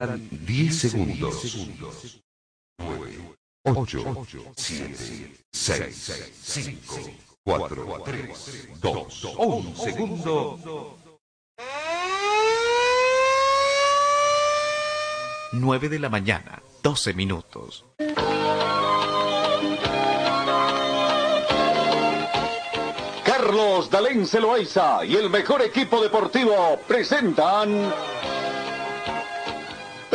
10 segundos. 9, 8, 7, 6, 5, 4, 3, 2, 1 segundo. 9 de la mañana, 12 minutos. Carlos Dalén Celoaiza y el mejor equipo deportivo presentan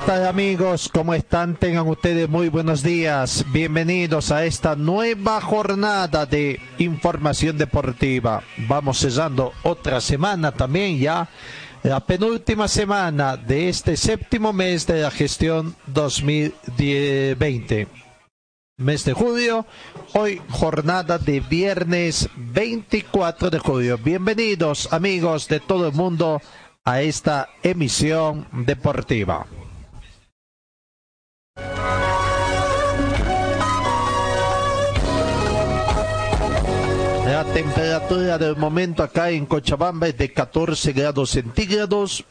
¿Qué tal amigos? ¿Cómo están? Tengan ustedes muy buenos días. Bienvenidos a esta nueva jornada de información deportiva. Vamos cesando otra semana también ya, la penúltima semana de este séptimo mes de la gestión 2020. Mes de julio, hoy jornada de viernes 24 de julio. Bienvenidos amigos de todo el mundo a esta emisión deportiva. La temperatura del momento acá en Cochabamba es de 14 grados centígrados.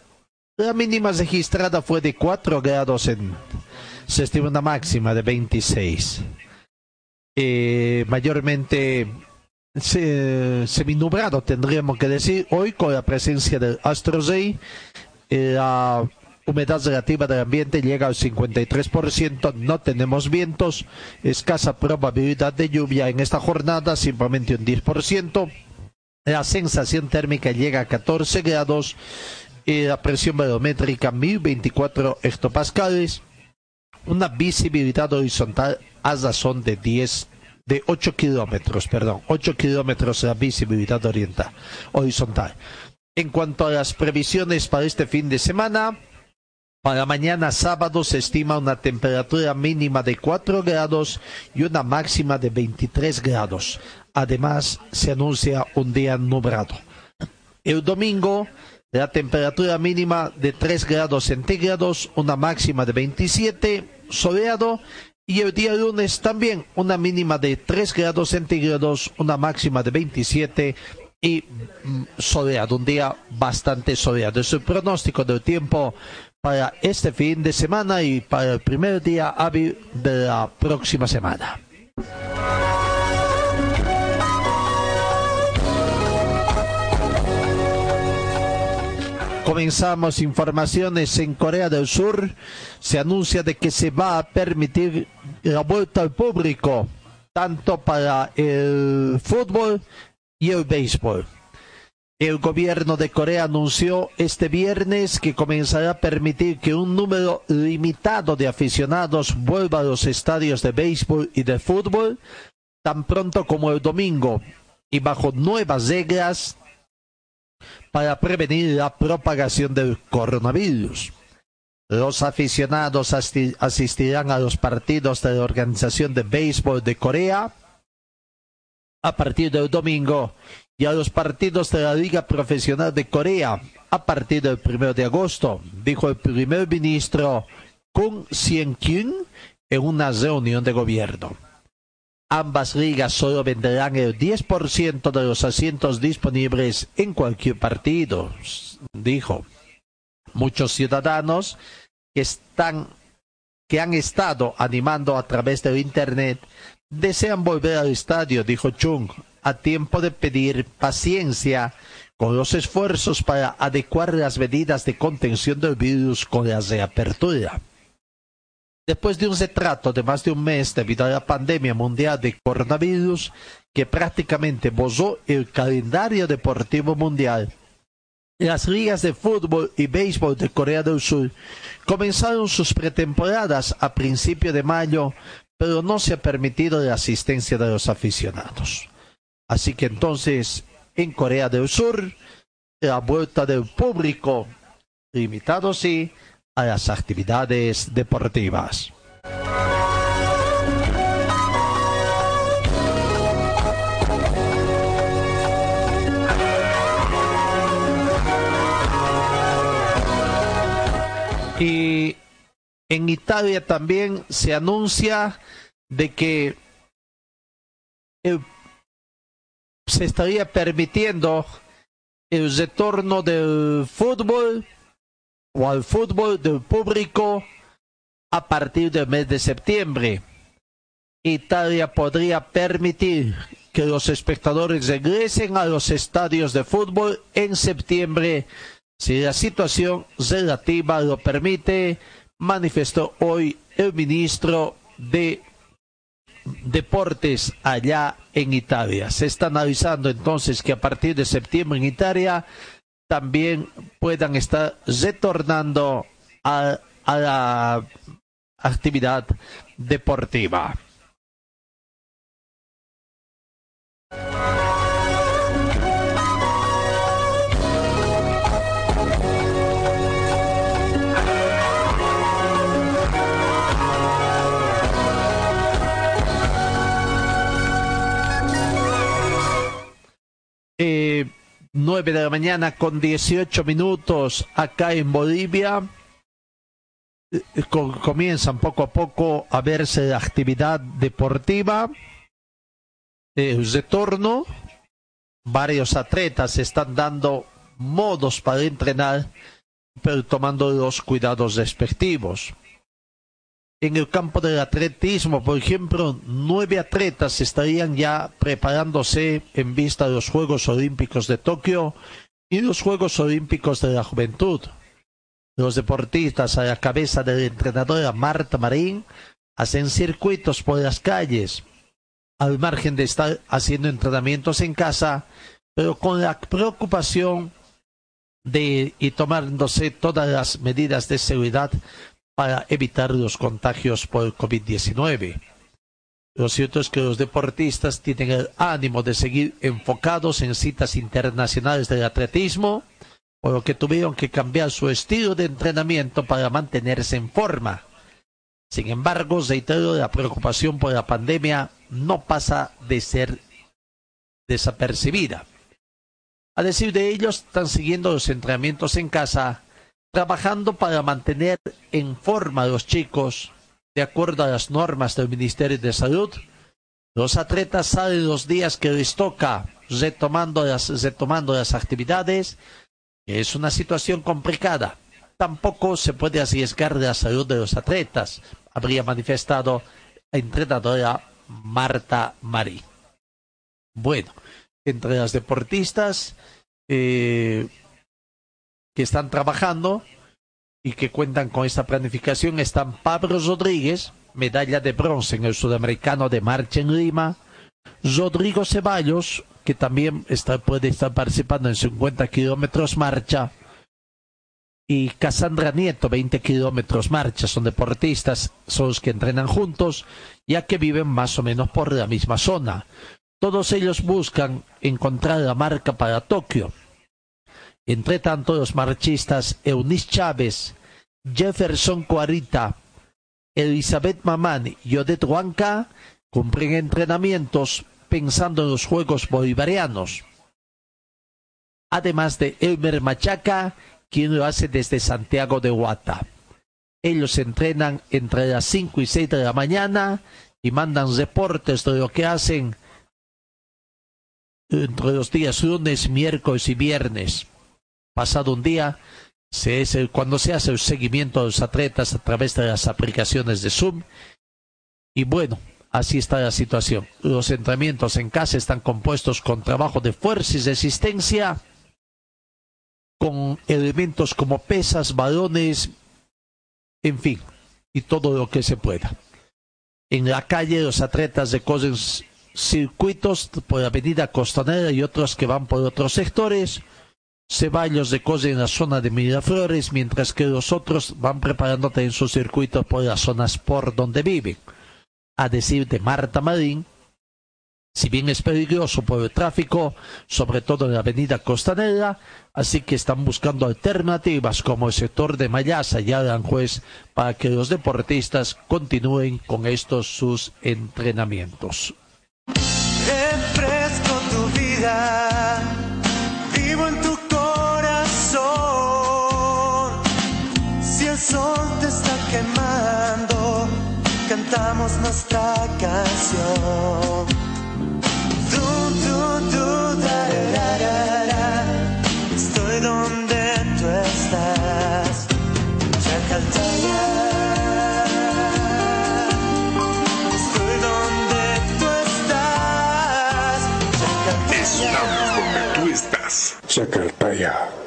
La mínima registrada fue de 4 grados en... Se estima una máxima de 26. Eh, mayormente se, seminublado tendríamos que decir hoy con la presencia del Astro. Eh, la humedad relativa del ambiente llega al 53%, no tenemos vientos, escasa probabilidad de lluvia en esta jornada, simplemente un 10%. La sensación térmica llega a 14 grados la presión barométrica 1024 hectopascales. Una visibilidad horizontal a razón de 10 de 8 kilómetros, perdón, 8 kilómetros la visibilidad oriental, horizontal. En cuanto a las previsiones para este fin de semana, para mañana sábado se estima una temperatura mínima de 4 grados y una máxima de 23 grados. Además, se anuncia un día nublado. El domingo, la temperatura mínima de 3 grados centígrados, una máxima de 27, soleado. Y el día lunes también una mínima de 3 grados centígrados, una máxima de 27 y mm, soleado, un día bastante soleado. Es el pronóstico del tiempo para este fin de semana y para el primer día hábil de la próxima semana. Comenzamos informaciones en Corea del Sur. Se anuncia de que se va a permitir la vuelta al público, tanto para el fútbol y el béisbol. El gobierno de Corea anunció este viernes que comenzará a permitir que un número limitado de aficionados vuelva a los estadios de béisbol y de fútbol tan pronto como el domingo y bajo nuevas reglas para prevenir la propagación del coronavirus. Los aficionados asistirán a los partidos de la Organización de Béisbol de Corea a partir del domingo y a los partidos de la Liga Profesional de Corea a partir del primero de agosto, dijo el primer ministro Kung Sien-kyun en una reunión de gobierno. Ambas ligas solo venderán el 10% de los asientos disponibles en cualquier partido, dijo. Muchos ciudadanos que están que han estado animando a través del internet desean volver al estadio, dijo Chung, a tiempo de pedir paciencia con los esfuerzos para adecuar las medidas de contención del virus con la reapertura. Después de un retrato de más de un mes debido a la pandemia mundial de coronavirus que prácticamente bozó el calendario deportivo mundial, las ligas de fútbol y béisbol de Corea del Sur comenzaron sus pretemporadas a principio de mayo, pero no se ha permitido la asistencia de los aficionados. Así que entonces en Corea del Sur, la vuelta del público, limitado sí a las actividades deportivas. Y en Italia también se anuncia de que el se estaría permitiendo el retorno del fútbol o al fútbol del público a partir del mes de septiembre. Italia podría permitir que los espectadores regresen a los estadios de fútbol en septiembre si la situación relativa lo permite, manifestó hoy el ministro de Deportes allá en Italia. Se está analizando entonces que a partir de septiembre en Italia también puedan estar retornando a la actividad deportiva. Eh, 9 de la mañana con 18 minutos acá en Bolivia. Eh, comienzan poco a poco a verse la actividad deportiva. El retorno. Varios atletas están dando modos para entrenar, pero tomando los cuidados respectivos. En el campo del atletismo, por ejemplo, nueve atletas estarían ya preparándose en vista de los Juegos Olímpicos de Tokio y los Juegos Olímpicos de la Juventud. Los deportistas a la cabeza de la entrenadora Marta Marín hacen circuitos por las calles, al margen de estar haciendo entrenamientos en casa, pero con la preocupación de y tomándose todas las medidas de seguridad para evitar los contagios por COVID-19. Lo cierto es que los deportistas tienen el ánimo de seguir enfocados en citas internacionales del atletismo, por lo que tuvieron que cambiar su estilo de entrenamiento para mantenerse en forma. Sin embargo, reitero, la preocupación por la pandemia no pasa de ser desapercibida. A decir de ellos, están siguiendo los entrenamientos en casa trabajando para mantener en forma a los chicos de acuerdo a las normas del Ministerio de Salud. Los atletas salen los días que les toca retomando las, retomando las actividades. Es una situación complicada. Tampoco se puede arriesgar la salud de los atletas, habría manifestado la entrenadora Marta Marí. Bueno, entre las deportistas, eh, que están trabajando y que cuentan con esta planificación están Pablo Rodríguez, medalla de bronce en el sudamericano de marcha en Lima, Rodrigo Ceballos, que también está, puede estar participando en 50 kilómetros marcha, y Cassandra Nieto, 20 kilómetros marcha, son deportistas, son los que entrenan juntos, ya que viven más o menos por la misma zona. Todos ellos buscan encontrar la marca para Tokio. Entre tanto, los marchistas Eunice Chávez, Jefferson Cuarita, Elizabeth Mamán y Odette Huanca cumplen entrenamientos pensando en los Juegos Bolivarianos. Además de Elmer Machaca, quien lo hace desde Santiago de Huata. Ellos entrenan entre las 5 y 6 de la mañana y mandan reportes de lo que hacen entre los días lunes, miércoles y viernes pasado un día, se cuando se hace el seguimiento de los atletas a través de las aplicaciones de Zoom. Y bueno, así está la situación. Los entrenamientos en casa están compuestos con trabajo de fuerza y resistencia, con elementos como pesas, balones, en fin, y todo lo que se pueda. En la calle los atletas recorren circuitos por la avenida Costanera y otros que van por otros sectores Ceballos de Cose en la zona de Miraflores, mientras que los otros van preparándote en sus circuitos por las zonas por donde viven. A decir de Marta Marín, si bien es peligroso por el tráfico, sobre todo en la avenida Costanera, así que están buscando alternativas como el sector de Mayasa y Aranjuez para que los deportistas continúen con estos sus entrenamientos. Refresco tu vida, sol te está quemando, cantamos nuestra canción. Tú, tú, tú, da, da, da, da, estoy donde tú estás. Chacaltaya. Estoy donde tú estás. Chacaltaya.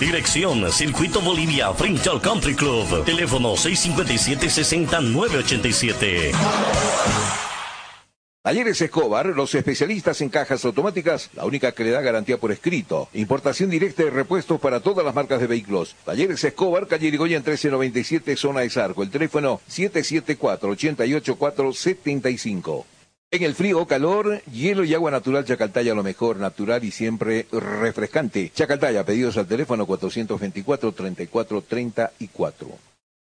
Dirección Circuito Bolivia frente al Country Club. Teléfono 657-60987. Talleres Escobar, los especialistas en cajas automáticas, la única que le da garantía por escrito. Importación directa de repuestos para todas las marcas de vehículos. Talleres Escobar, calle Irigoyen 1397, zona de Zarco. El teléfono 774-88475. En el frío o calor, hielo y agua natural Chacaltaya lo mejor, natural y siempre refrescante. Chacaltaya, pedidos al teléfono 424-3434.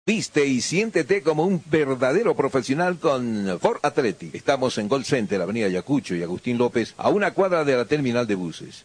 Viste y siéntete como un verdadero profesional con Ford Atleti. Estamos en Gold Center, Avenida Yacucho y Agustín López, a una cuadra de la terminal de buses.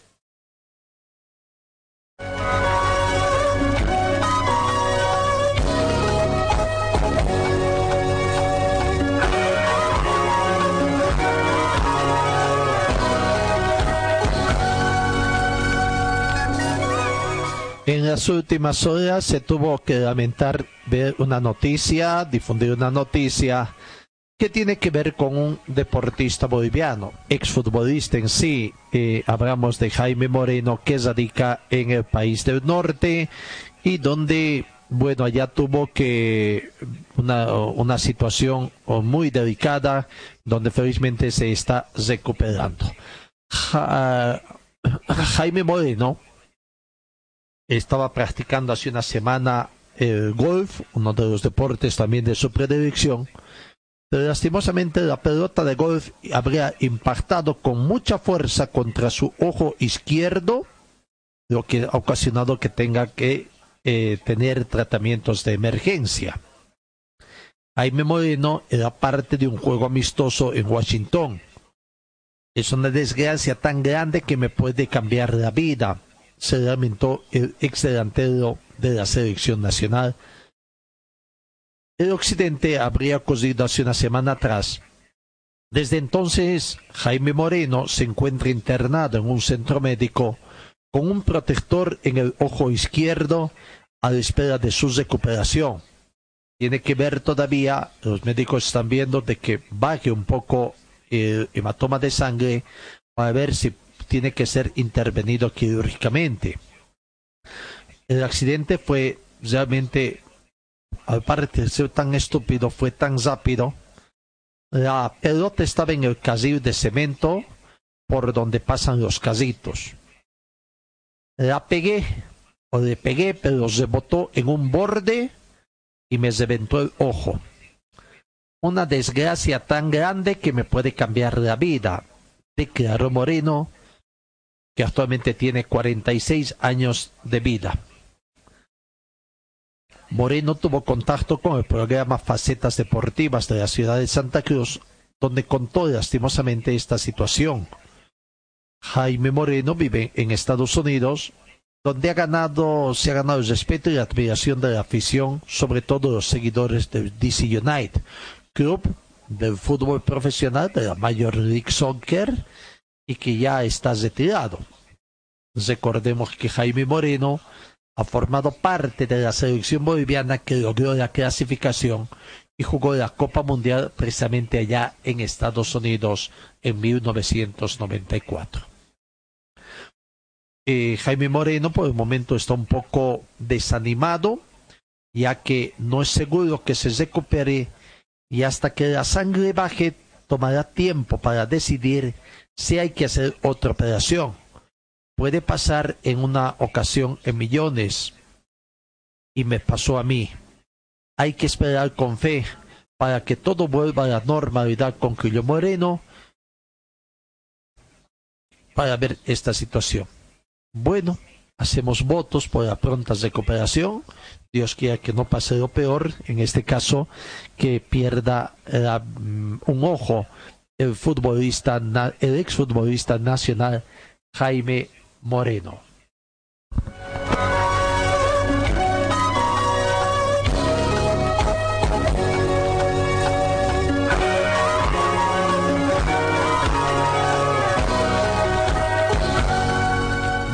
En las últimas horas se tuvo que lamentar ver una noticia, difundir una noticia que tiene que ver con un deportista boliviano, exfutbolista en sí. Eh, hablamos de Jaime Moreno, que radica en el país del norte y donde, bueno, allá tuvo que una, una situación muy delicada, donde felizmente se está recuperando. Ja, Jaime Moreno estaba practicando hace una semana el golf, uno de los deportes también de su predilección, pero lastimosamente la pelota de golf habría impactado con mucha fuerza contra su ojo izquierdo, lo que ha ocasionado que tenga que eh, tener tratamientos de emergencia. Jaime Moreno era parte de un juego amistoso en Washington. Es una desgracia tan grande que me puede cambiar la vida se lamentó el ex delantero de la selección nacional. El Occidente habría ocurrido hace una semana atrás. Desde entonces, Jaime Moreno se encuentra internado en un centro médico con un protector en el ojo izquierdo a la espera de su recuperación. Tiene que ver todavía, los médicos están viendo de que baje un poco el hematoma de sangre para ver si tiene que ser intervenido quirúrgicamente. El accidente fue realmente, aparte de ser tan estúpido, fue tan rápido. La pelota estaba en el carril de cemento por donde pasan los carritos. La pegué, o le pegué, pero rebotó en un borde y me reventó el ojo. Una desgracia tan grande que me puede cambiar la vida, declaró Moreno que actualmente tiene 46 años de vida. Moreno tuvo contacto con el programa Facetas Deportivas de la ciudad de Santa Cruz, donde contó lastimosamente esta situación. Jaime Moreno vive en Estados Unidos, donde ha ganado, se ha ganado el respeto y la admiración de la afición, sobre todo los seguidores del DC United, club del fútbol profesional de la Major League Soccer, que ya está retirado. Recordemos que Jaime Moreno ha formado parte de la selección boliviana que logró la clasificación y jugó la Copa Mundial precisamente allá en Estados Unidos en 1994. Eh, Jaime Moreno por el momento está un poco desanimado, ya que no es seguro que se recupere y hasta que la sangre baje tomará tiempo para decidir si hay que hacer otra operación. Puede pasar en una ocasión en millones. Y me pasó a mí. Hay que esperar con fe para que todo vuelva a la normalidad con Quillo Moreno para ver esta situación. Bueno, hacemos votos por la pronta recuperación. Dios quiera que no pase lo peor, en este caso, que pierda mm, un ojo el futbolista, el exfutbolista nacional Jaime Moreno.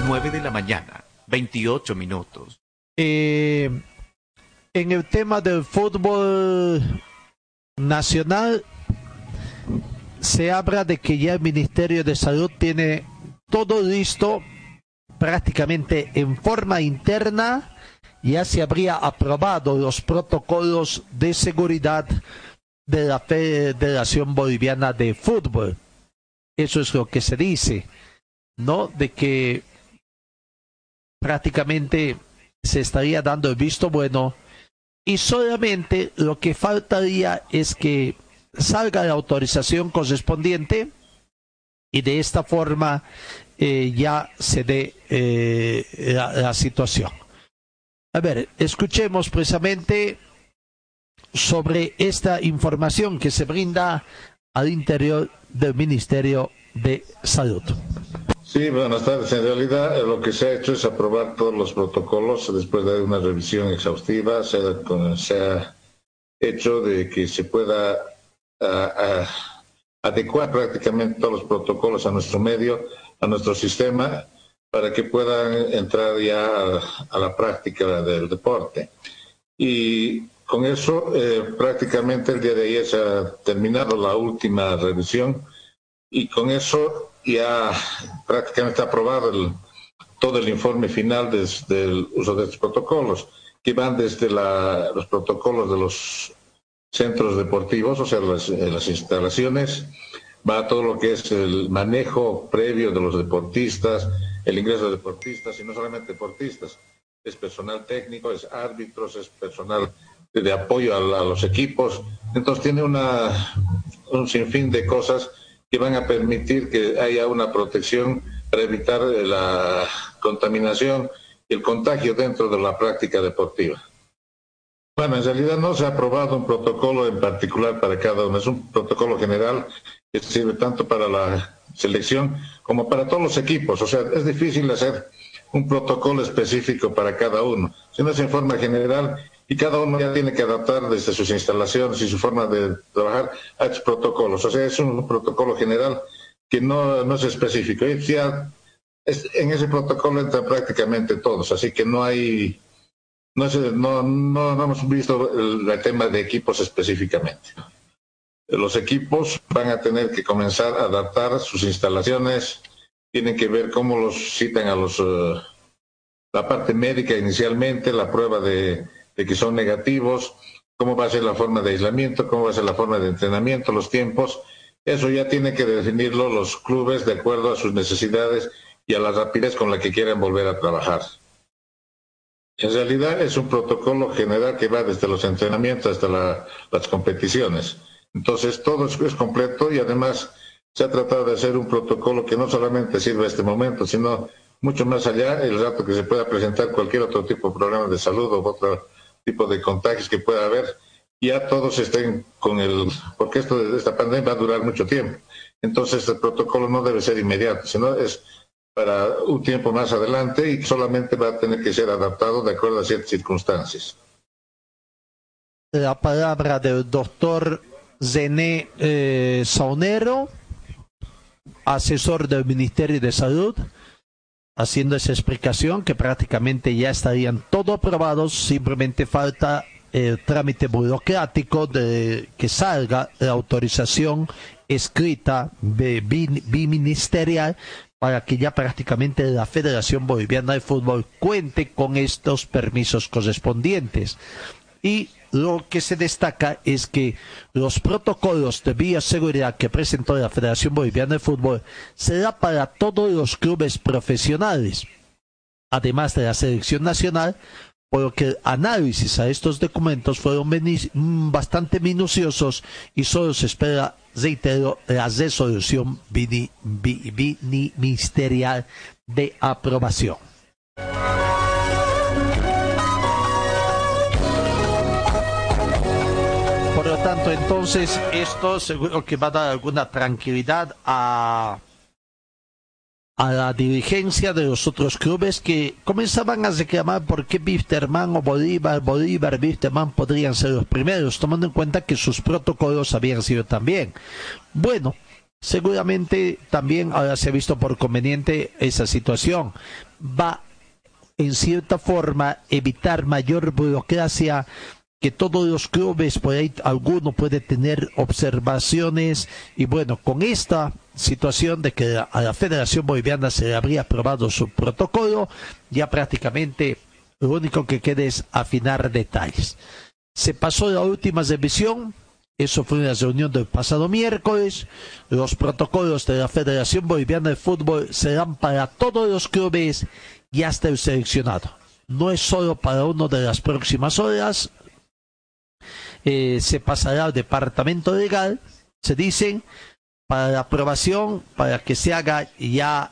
Nueve de la mañana, 28 minutos. Eh, en el tema del fútbol nacional, se habla de que ya el Ministerio de Salud tiene todo listo prácticamente en forma interna. Ya se habría aprobado los protocolos de seguridad de la Federación Boliviana de Fútbol. Eso es lo que se dice, ¿no? De que prácticamente se estaría dando el visto bueno y solamente lo que faltaría es que salga la autorización correspondiente y de esta forma eh, ya se dé eh, la, situación. A ver, escuchemos precisamente sobre esta información que se brinda al interior del Ministerio de Salud. Sí, buenas tardes. En realidad eh, lo que se ha hecho es aprobar todos los protocolos después de una revisión exhaustiva. Se ha hecho de que se pueda adecuar prácticamente todos los protocolos a nuestro medio, a nuestro sistema, para que puedan entrar ya a, la práctica del deporte. Y con eso, eh, prácticamente el día de ayer se ha terminado la última revisión y con eso ya prácticamente aprobado todo el informe final del uso de estos protocolos, que van desde los protocolos de los centros deportivos, o sea, las, las instalaciones, va todo lo que es el manejo previo de los deportistas, el ingreso de deportistas, y no solamente deportistas, es personal técnico, es árbitros, es personal de, apoyo a, los equipos. Entonces tiene un sinfín de cosas que van a permitir que haya una protección para evitar la contaminación y el contagio dentro de la práctica deportiva. Bueno, en realidad no se ha aprobado un protocolo en particular para cada uno, es un protocolo general que sirve tanto para la selección como para todos los equipos. O sea, es difícil hacer un protocolo específico para cada uno, sino es en forma general y cada uno ya tiene que adaptar desde sus instalaciones y su forma de trabajar a estos protocolos. O sea, es un protocolo general que no, no es específico. Y en ese protocolo entran prácticamente todos, así que no hay no, no, hemos visto el, tema de equipos específicamente. Los equipos van a tener que comenzar a adaptar sus instalaciones, tienen que ver cómo los citan a los eh, la parte médica inicialmente, la prueba de, que son negativos, cómo va a ser la forma de aislamiento, cómo va a ser la forma de entrenamiento, los tiempos. Eso ya tienen que definirlo los clubes de acuerdo a sus necesidades y a la rapidez con la que quieran volver a trabajar. En realidad es un protocolo general que va desde los entrenamientos hasta las competiciones. Entonces todo es, completo y además se ha tratado de hacer un protocolo que no solamente sirve a este momento, sino mucho más allá, el rato que se pueda presentar cualquier otro tipo de problema de salud o otro tipo de contagios que pueda haber, ya todos estén con el, porque esto de esta pandemia va a durar mucho tiempo. Entonces el protocolo no debe ser inmediato, sino es para un tiempo más adelante y solamente va a tener que ser adaptado de acuerdo a ciertas circunstancias. La palabra del doctor Zené eh, Saunero, asesor del Ministerio de Salud, haciendo esa explicación que prácticamente ya estarían todos aprobados, simplemente falta el trámite burocrático de que salga la autorización escrita biministerial para que ya prácticamente la Federación Boliviana de Fútbol cuente con estos permisos correspondientes. Y lo que se destaca es que los protocolos de bioseguridad que presentó la Federación Boliviana de Fútbol será para todos los clubes profesionales, además de la selección nacional, por lo que el análisis a estos documentos fueron mm, bastante minuciosos y solo se espera, reitero, la resolución ministerial de aprobación. Por lo tanto, entonces, esto seguro que va a dar alguna tranquilidad a, a la dirigencia de los otros clubes que comenzaban a reclamar por qué Bisterman o Bolívar, Bolívar, Bisterman podrían ser los primeros, tomando en cuenta que sus protocolos habían sido también. Bueno, seguramente también ahora se ha visto por conveniente esa situación. Va en cierta forma evitar mayor burocracia que todos los clubes por ahí alguno puede tener observaciones y bueno con esta situación de que a la Federación Boliviana se le habría aprobado su protocolo ya prácticamente lo único que queda es afinar detalles se pasó la última revisión eso fue en la reunión del pasado miércoles. Los protocolos de la Federación Boliviana de Fútbol serán para todos los clubes y hasta el seleccionado. No es solo para uno de las próximas horas. Eh, se pasará al departamento legal, se dicen, para la aprobación, para que se haga ya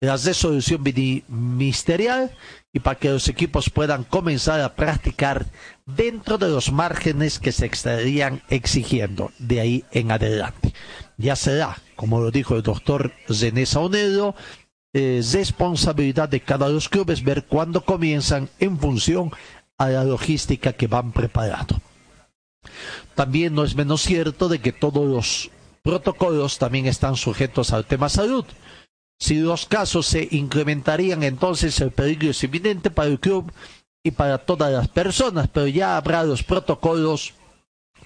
la resolución mini- ministerial y para que los equipos puedan comenzar a practicar dentro de los márgenes que se estarían exigiendo de ahí en adelante. Ya será, como lo dijo el doctor René Saunero, eh, responsabilidad de cada de los clubes ver cuándo comienzan en función a la logística que van preparando. También no es menos cierto de que todos los protocolos también están sujetos al tema salud. Si los casos se incrementarían, entonces el peligro es inminente para el club y para todas las personas, pero ya habrá los protocolos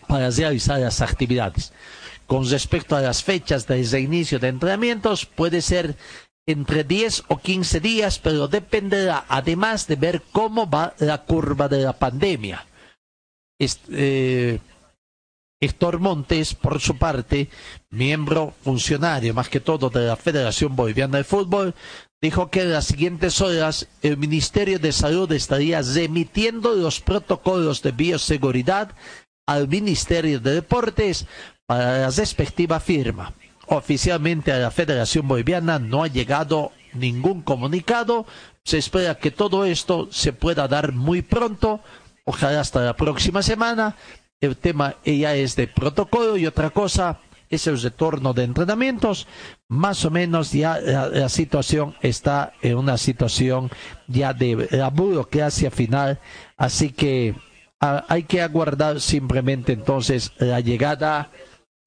para realizar las actividades. Con respecto a las fechas de reinicio de entrenamientos, puede ser entre 10 o 15 días, pero dependerá además de ver cómo va la curva de la pandemia. Est- eh, Héctor Montes, por su parte, miembro funcionario más que todo de la Federación Boliviana de Fútbol, dijo que en las siguientes horas el Ministerio de Salud estaría remitiendo los protocolos de bioseguridad al Ministerio de Deportes para la respectiva firma. Oficialmente a la Federación Boliviana no ha llegado ningún comunicado. Se espera que todo esto se pueda dar muy pronto, ojalá hasta la próxima semana. El tema ya es de protocolo y otra cosa es el retorno de entrenamientos. Más o menos ya la, situación está en una situación ya de la burocracia final. Así que ah, hay que aguardar simplemente entonces la llegada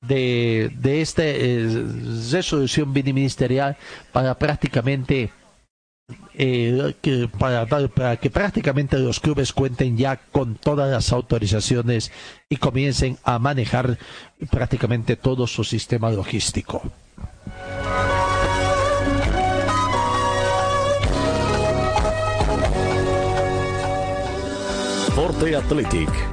de, de esta eh, resolución ministerial para prácticamente eh, que, para, para que prácticamente los clubes cuenten ya con todas las autorizaciones y comiencen a manejar prácticamente todo su sistema logístico. Forte Athletic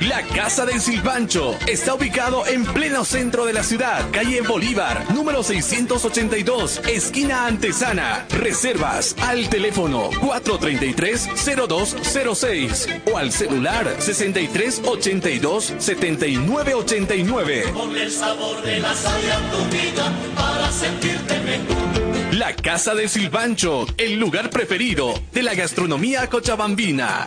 La Casa del Silpancho está ubicado en pleno centro de la ciudad, calle Bolívar, número 682, esquina Antesana. Reservas al teléfono 433-0206 o al celular 6382-7989. Ponle el sabor de la sal a tu vida para sentirte mejor. La Casa del Silpancho, el lugar preferido de la gastronomía cochabambina.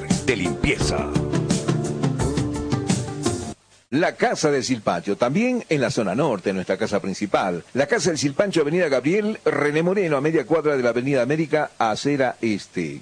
de limpieza! La Casa del Silpancho, también en la zona norte, nuestra casa principal. La Casa del Silpancho, Avenida Gabriel René Moreno, a media cuadra de la Avenida América, acera este.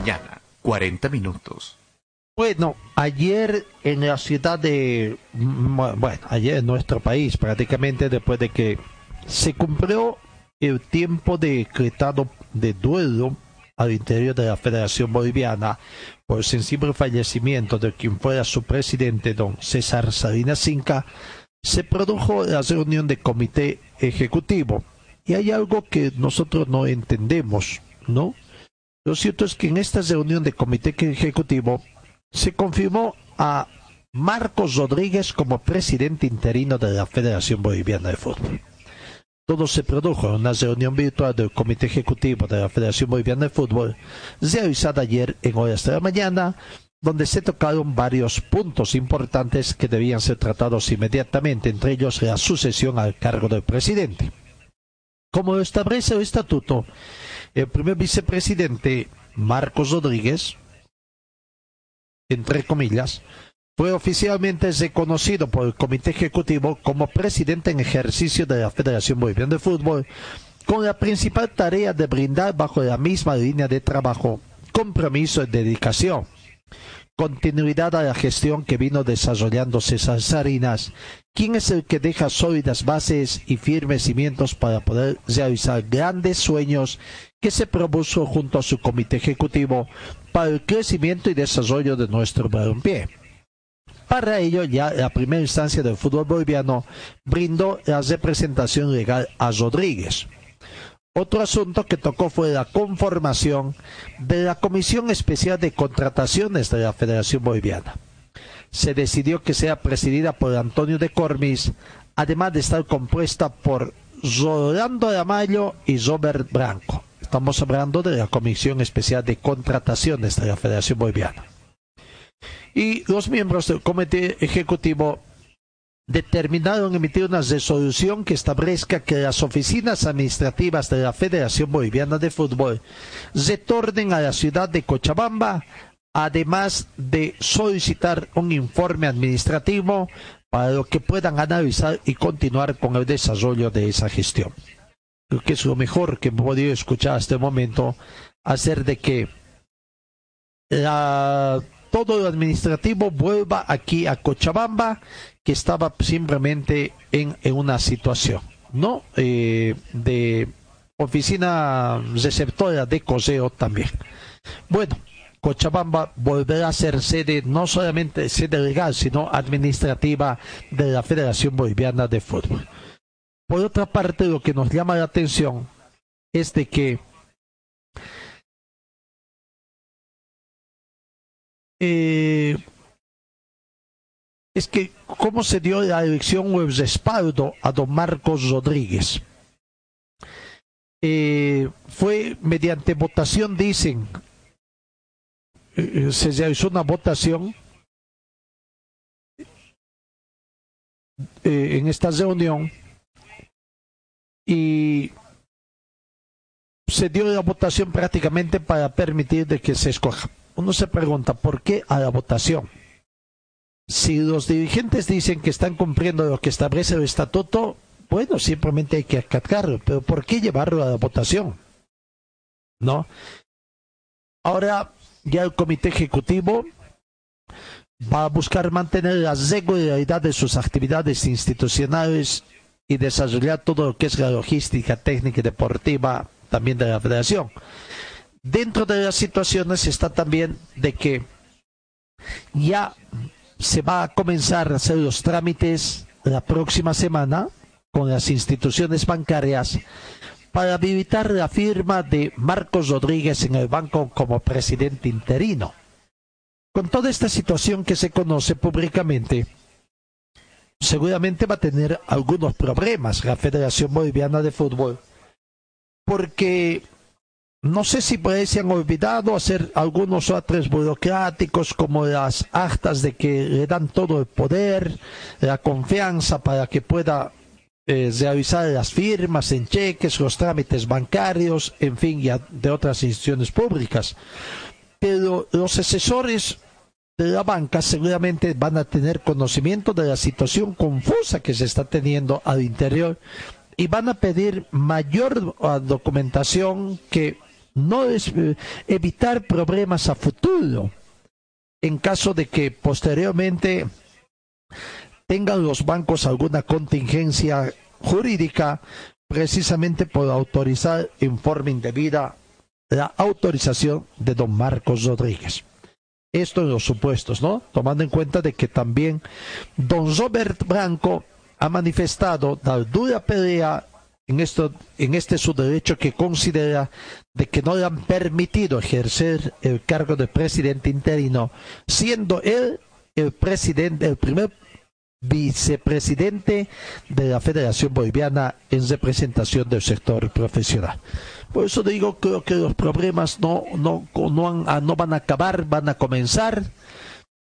Mañana, 40 minutos. Bueno, ayer en la ciudad de, mm, bueno, ayer en nuestro país, prácticamente después de que se cumplió el tiempo decretado de duelo al interior de la Federación Boliviana por el sensible fallecimiento de quien fuera su presidente, don César Salinas Cinca, se produjo la reunión de comité ejecutivo. Y hay algo que nosotros no entendemos, ¿no? Lo cierto es que en esta reunión de comité ejecutivo se confirmó a Marcos Rodríguez como presidente interino de la Federación Boliviana de Fútbol. Todo se produjo en una reunión virtual del Comité Ejecutivo de la Federación Boliviana de Fútbol, realizada ayer en horas de la mañana, donde se tocaron varios puntos importantes que debían ser tratados inmediatamente, entre ellos la sucesión al cargo del presidente. Como establece el estatuto, el primer vicepresidente, Marcos Rodríguez, entre comillas, fue oficialmente reconocido por el Comité Ejecutivo como presidente en ejercicio de la Federación Boliviana de Fútbol, con la principal tarea de brindar bajo la misma línea de trabajo compromiso y dedicación, continuidad a la gestión que vino desarrollando César Sarinas, quien es el que deja sólidas bases y firmes cimientos para poder realizar grandes sueños que se propuso junto a su comité ejecutivo para el crecimiento y desarrollo de nuestro balompié. Para ello, ya la primera instancia del fútbol boliviano brindó la representación legal a Rodríguez. Otro asunto que tocó fue la conformación de la Comisión Especial de Contrataciones de la Federación Boliviana. Se decidió que sea presidida por Antonio de Cormis, además de estar compuesta por Rolando Ramallo y Robert Branco. Estamos hablando de la Comisión Especial de Contrataciones de la Federación Boliviana. Y los miembros del Comité Ejecutivo determinaron emitir una resolución que establezca que las oficinas administrativas de la Federación Boliviana de Fútbol retornen a la ciudad de Cochabamba, además de solicitar un informe administrativo para lo que puedan analizar y continuar con el desarrollo de esa gestión. Creo que es lo mejor que he podido escuchar hasta el momento, hacer de que la todo lo administrativo vuelva aquí a Cochabamba, que estaba simplemente en, una situación, ¿no? Eh, de oficina receptora de coseo también. Bueno, Cochabamba volverá a ser sede, no solamente sede legal, sino administrativa de la Federación Boliviana de Fútbol. Por otra parte, lo que nos llama la atención es de que eh, es que cómo se dio la elección o el respaldo a don Marcos Rodríguez. Eh, fue mediante votación, dicen, eh, se realizó una votación en esta reunión y se dio la votación prácticamente para permitir de que se escoja uno se pregunta, ¿por qué a la votación? Si los dirigentes dicen que están cumpliendo lo que establece el estatuto, bueno, simplemente hay que acatarlo, pero ¿por qué llevarlo a la votación? ¿No? Ahora ya el comité ejecutivo va a buscar mantener la regularidad de sus actividades institucionales y desarrollar todo lo que es la logística técnica y deportiva también de la federación. Dentro de las situaciones está también de que ya se va a comenzar a hacer los trámites la próxima semana con las instituciones bancarias para habilitar la firma de Marcos Rodríguez en el banco como presidente interino. Con toda esta situación que se conoce públicamente, seguramente va a tener algunos problemas la Federación Boliviana de Fútbol, porque no sé si por se han olvidado hacer algunos otros burocráticos como las actas de que le dan todo el poder, la confianza para que pueda eh, realizar las firmas en cheques, los trámites bancarios, en fin, de otras instituciones públicas. Pero los asesores de la banca seguramente van a tener conocimiento de la situación confusa que se está teniendo al interior y van a pedir mayor uh, documentación que no es eh, evitar problemas a futuro en caso de que posteriormente tengan los bancos alguna contingencia jurídica precisamente por autorizar en forma indebida la autorización de don Marcos Rodríguez. Esto en los supuestos, ¿no? Tomando en cuenta de que también don Robert Branco ha manifestado la dura pelea en, esto, en este su derecho que considera de que no le han permitido ejercer el cargo de presidente interino, siendo él el presidente, el primer vicepresidente de la Federación Boliviana en representación del sector profesional. Por eso digo, que los problemas no, no, no, han- no van a acabar, van a comenzar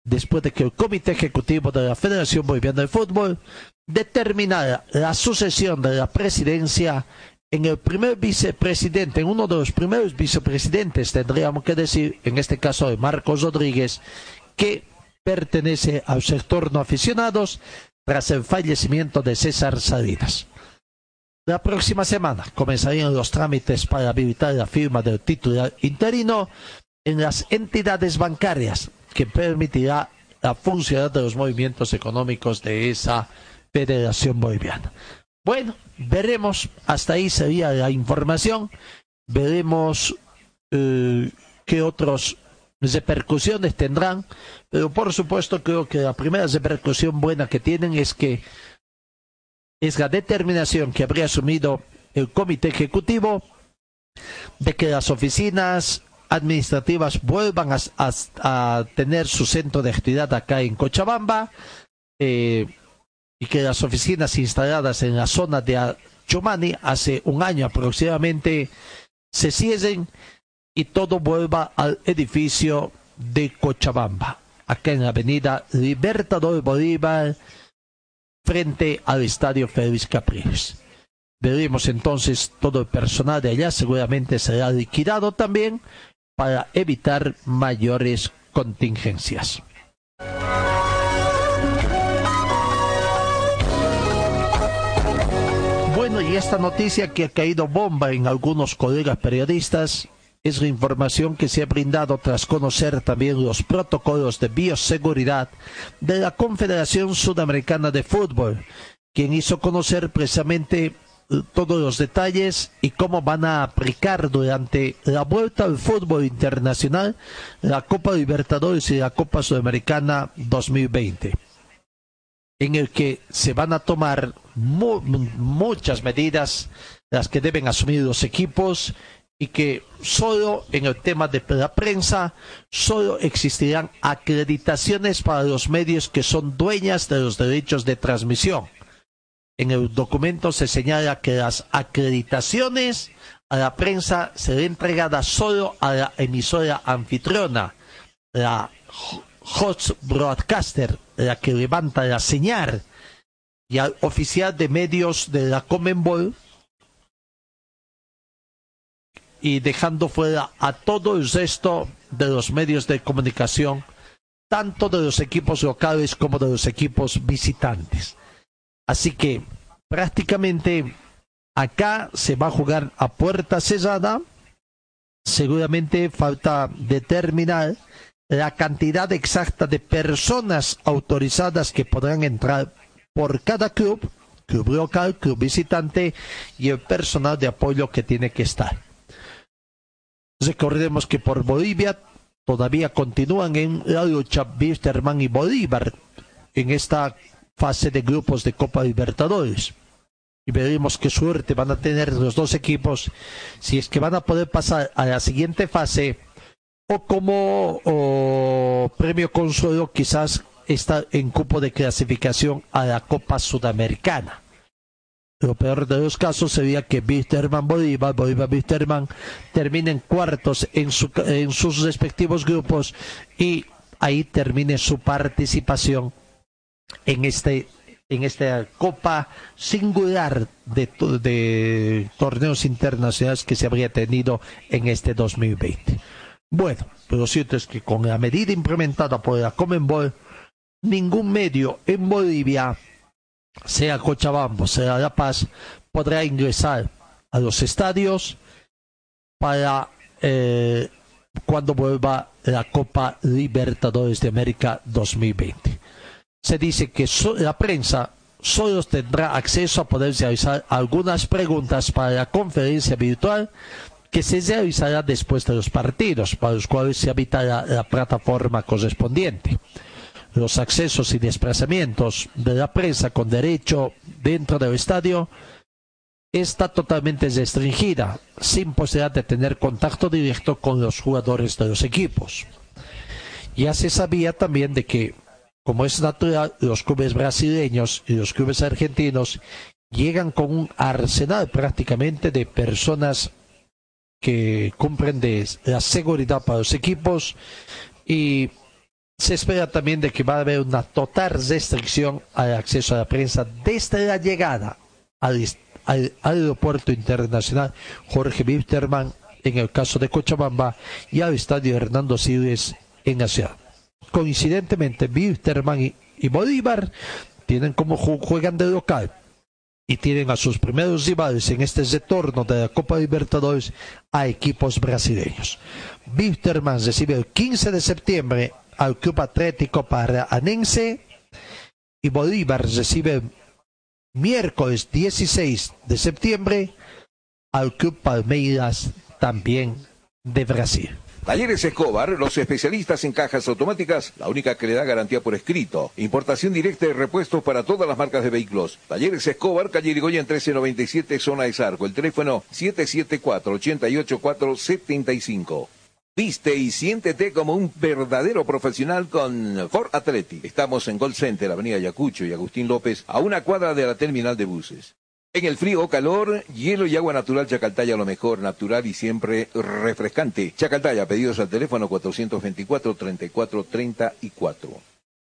después de que el Comité Ejecutivo de la Federación Boliviana de Fútbol determinara la sucesión de la presidencia en el primer vicepresidente, en uno de los primeros vicepresidentes, tendríamos que decir, en este caso de Marcos Rodríguez, que pertenece al sector no aficionados tras el fallecimiento de César Salinas. La próxima semana comenzarían los trámites para habilitar la firma del titular interino en las entidades bancarias, que permitirá la funcionalidad de los movimientos económicos de esa Federación Boliviana. Bueno, veremos, hasta ahí sería la información, veremos eh, qué otras repercusiones tendrán, pero por supuesto creo que la primera repercusión buena que tienen es que es la determinación que habría asumido el comité ejecutivo de que las oficinas administrativas vuelvan a, tener su centro de actividad acá en Cochabamba. Eh, y que las oficinas instaladas en la zona de Chomani hace un año aproximadamente se cierren y todo vuelva al edificio de Cochabamba, acá en la avenida Libertador Bolívar, frente al estadio Félix Capriles. Veremos entonces todo el personal de allá, seguramente será liquidado también para evitar mayores contingencias. Y esta noticia que ha caído bomba en algunos colegas periodistas es la información que se ha brindado tras conocer también los protocolos de bioseguridad de la Confederación Sudamericana de Fútbol, quien hizo conocer precisamente todos los detalles y cómo van a aplicar durante la vuelta al fútbol internacional la Copa Libertadores y la Copa Sudamericana 2020 en el que se van a tomar mu- muchas medidas, las que deben asumir los equipos, y que solo en el tema de la prensa, solo existirán acreditaciones para los medios que son dueñas de los derechos de transmisión. En el documento se señala que las acreditaciones a la prensa serán entregadas solo a la emisora anfitriona, la host broadcaster, la que levanta la señal, y al oficial de medios de la Comenbol, y dejando fuera a todo el resto de los medios de comunicación, tanto de los equipos locales como de los equipos visitantes. Así que prácticamente acá se va a jugar a puerta cerrada. Seguramente falta determinar la cantidad exacta de personas autorizadas que podrán entrar por cada club, club local, club visitante y el personal de apoyo que tiene que estar. Recordemos que por Bolivia todavía continúan en la lucha Bisterman y Bolívar en esta fase de grupos de Copa Libertadores. Y veremos qué suerte van a tener los dos equipos si es que van a poder pasar a la siguiente fase o como premio consuelo quizás está en cupo de clasificación a la Copa Sudamericana. Lo peor de los casos sería que Bisterman Bolívar, Bolívar Bisterman terminen cuartos en, su- en sus respectivos grupos y ahí termine su participación en este en esta copa singular de, de torneos internacionales que se habría tenido en este 2020. Bueno, lo cierto es que con la medida implementada por la Comenbol, ningún medio en Bolivia sea Cochabamba, sea La Paz, podrá ingresar a los estadios para eh, cuando vuelva la Copa Libertadores de América 2020. Se dice que la prensa solo tendrá acceso a poder realizar algunas preguntas para la conferencia virtual que se realizará después de los partidos, para los cuales se habilitará la plataforma correspondiente los accesos y desplazamientos de la prensa con derecho dentro del estadio está totalmente restringida, sin posibilidad de tener contacto directo con los jugadores de los equipos. Ya se sabía también de que, como es natural, los clubes brasileños y los clubes argentinos llegan con un arsenal prácticamente de personas que cumplen de la seguridad para los equipos y se espera también de que va a haber una total restricción al acceso a la prensa desde la llegada al, aeropuerto internacional Jorge Wilterman en el caso de Cochabamba y al estadio Hernando Siles en la. Coincidentemente, Wilterman y, Bolívar tienen como ju- juegan de local y tienen a sus primeros rivales en este retorno de la Copa Libertadores a equipos brasileños. Wilterman recibe el 15 de septiembre al Club Atlético Paranense y Bolívar recibe miércoles 16 de septiembre al Club Palmeiras también de Brasil. Talleres Escobar, los especialistas en cajas automáticas, la única que le da garantía por escrito. Importación directa de repuestos para todas las marcas de vehículos. Talleres Escobar, calle Irigoyen 1397, zona de Zarco. El teléfono 774-88475. Viste y siéntete como un verdadero profesional con Ford Athletic. Estamos en Gold Center, Avenida Yacucho y Agustín López, a una cuadra de la terminal de buses. En el frío o calor, hielo y agua natural Chacaltaya lo mejor, natural y siempre refrescante. Chacaltaya, pedidos al teléfono 424-3434.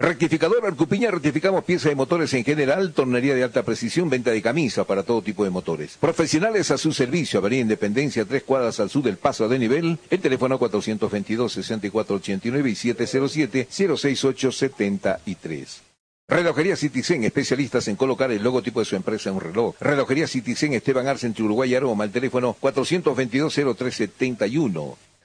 Rectificador Arcupiña, rectificamos piezas de motores en general, tornería de alta precisión, venta de camisa para todo tipo de motores. Profesionales a su servicio, Avenida Independencia, tres cuadras al sur del paso de nivel, el teléfono 422-6489 y 707-06873. Relojería Citizen, especialistas en colocar el logotipo de su empresa en un reloj. Relojería Citizen, Esteban Arce, entre Uruguay y Aroma, el teléfono 422-0371.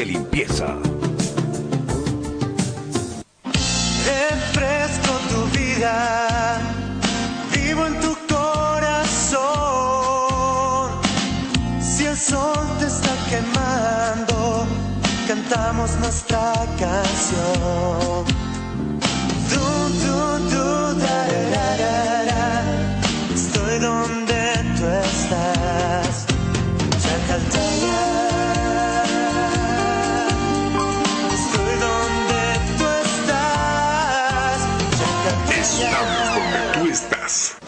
de limpieza! Refresco tu vida, vivo en tu corazón. Si el sol te está quemando, cantamos nuestra canción. Du, du, du, da,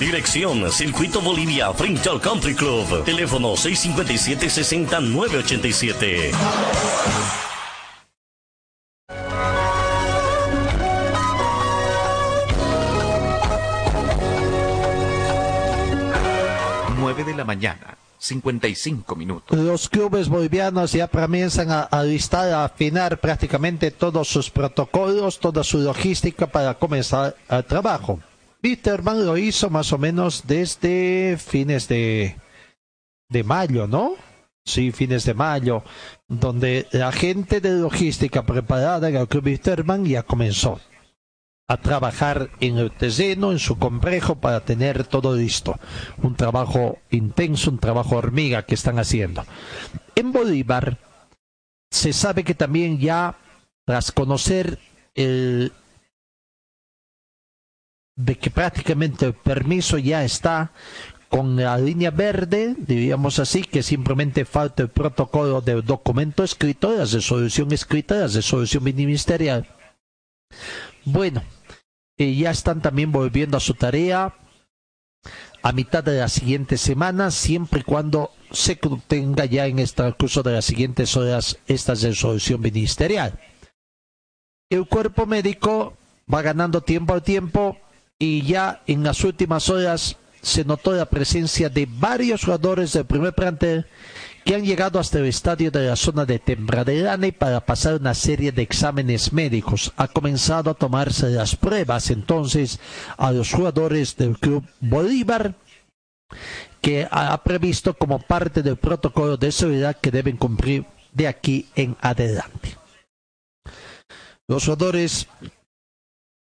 Dirección Circuito Bolivia frente al Country Club. Teléfono 657-60987. Nueve de la mañana, 55 minutos. Los clubes bolivianos ya comienzan a, a listar, a afinar prácticamente todos sus protocolos, toda su logística para comenzar el trabajo. Peterman lo hizo más o menos desde fines de, de mayo, ¿no? Sí, fines de mayo, donde la gente de logística preparada en el Club Peterman ya comenzó a trabajar en el terreno, en su complejo, para tener todo listo. Un trabajo intenso, un trabajo hormiga que están haciendo. En Bolívar se sabe que también ya, tras conocer el de que prácticamente el permiso ya está con la línea verde, diríamos así, que simplemente falta el protocolo del documento escrito, la resolución escrita, la resolución ministerial. Bueno, eh, ya están también volviendo a su tarea a mitad de la siguiente semana, siempre y cuando se tenga ya en el transcurso de las siguientes horas esta resolución ministerial. El cuerpo médico va ganando tiempo al tiempo y ya en las últimas horas se notó la presencia de varios jugadores del primer plantel que han llegado hasta el estadio de la zona de Tembraderane para pasar una serie de exámenes médicos. Ha comenzado a tomarse las pruebas entonces a los jugadores del club Bolívar que ha previsto como parte del protocolo de seguridad que deben cumplir de aquí en adelante. Los jugadores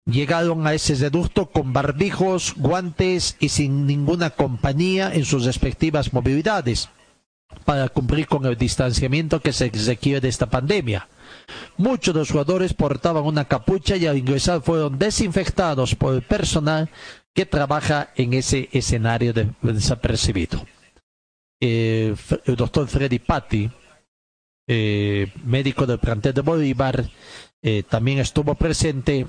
llegaron a ese reducto con barbijos, guantes y sin ninguna compañía en sus respectivas movilidades para cumplir con el distanciamiento que se requiere de esta pandemia. Muchos de los jugadores portaban una capucha y al ingresar fueron desinfectados por el personal que trabaja en ese escenario de, desapercibido. Eh, el doctor Freddy Patti, eh, médico del plantel de Bolívar, eh, también estuvo presente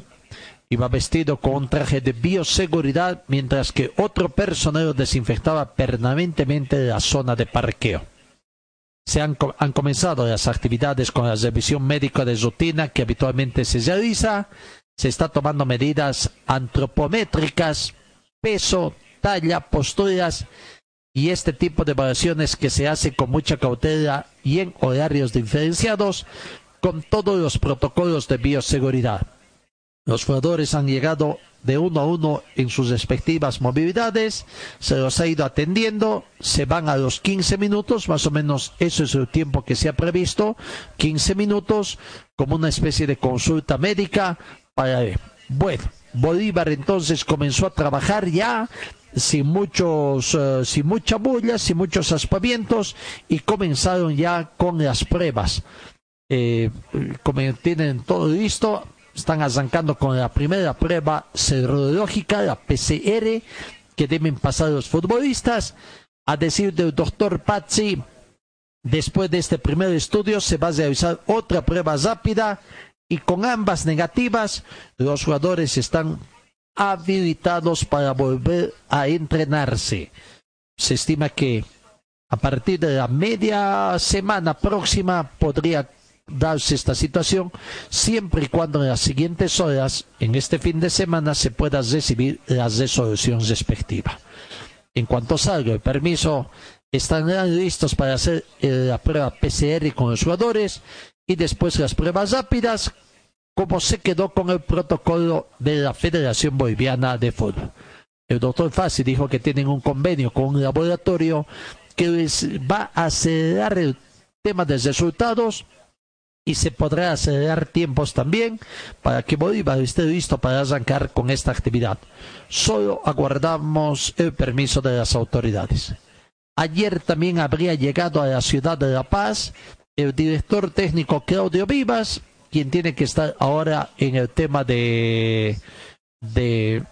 Iba vestido con un traje de bioseguridad mientras que otro personal desinfectaba permanentemente la zona de parqueo. Se han, han, comenzado las actividades con la revisión médica de rutina que habitualmente se realiza. Se está tomando medidas antropométricas, peso, talla, posturas y este tipo de evaluaciones que se hace con mucha cautela y en horarios diferenciados con todos los protocolos de bioseguridad. Los jugadores han llegado de uno a uno en sus respectivas movilidades, se los ha ido atendiendo, se van a los 15 minutos, más o menos eso es el tiempo que se ha previsto, 15 minutos como una especie de consulta médica para bueno, Bolívar entonces comenzó a trabajar ya sin muchos uh, sin mucha bulla, sin muchos aspavientos y comenzaron ya con las pruebas. Eh, como tienen todo listo, están arrancando con la primera prueba serológica, la PCR, que deben pasar los futbolistas. A decir del doctor Pazzi, después de este primer estudio se va a realizar otra prueba rápida y con ambas negativas los jugadores están habilitados para volver a entrenarse. Se estima que a partir de la media semana próxima podría darse esta situación siempre y cuando en las siguientes horas, en este fin de semana, se pueda recibir la resolución respectiva. En cuanto salga el permiso, estarán listos para hacer eh, la prueba PCR con los jugadores y después las pruebas rápidas, como se quedó con el protocolo de la Federación Boliviana de Fútbol. El doctor Fassi dijo que tienen un convenio con un laboratorio que les va a acelerar el tema de resultados y se podrá acelerar tiempos también para que Bolívar esté listo para arrancar con esta actividad. Solo aguardamos el permiso de las autoridades. Ayer también habría llegado a la ciudad de La Paz el director técnico Claudio Vivas, quien tiene que estar ahora en el tema de, de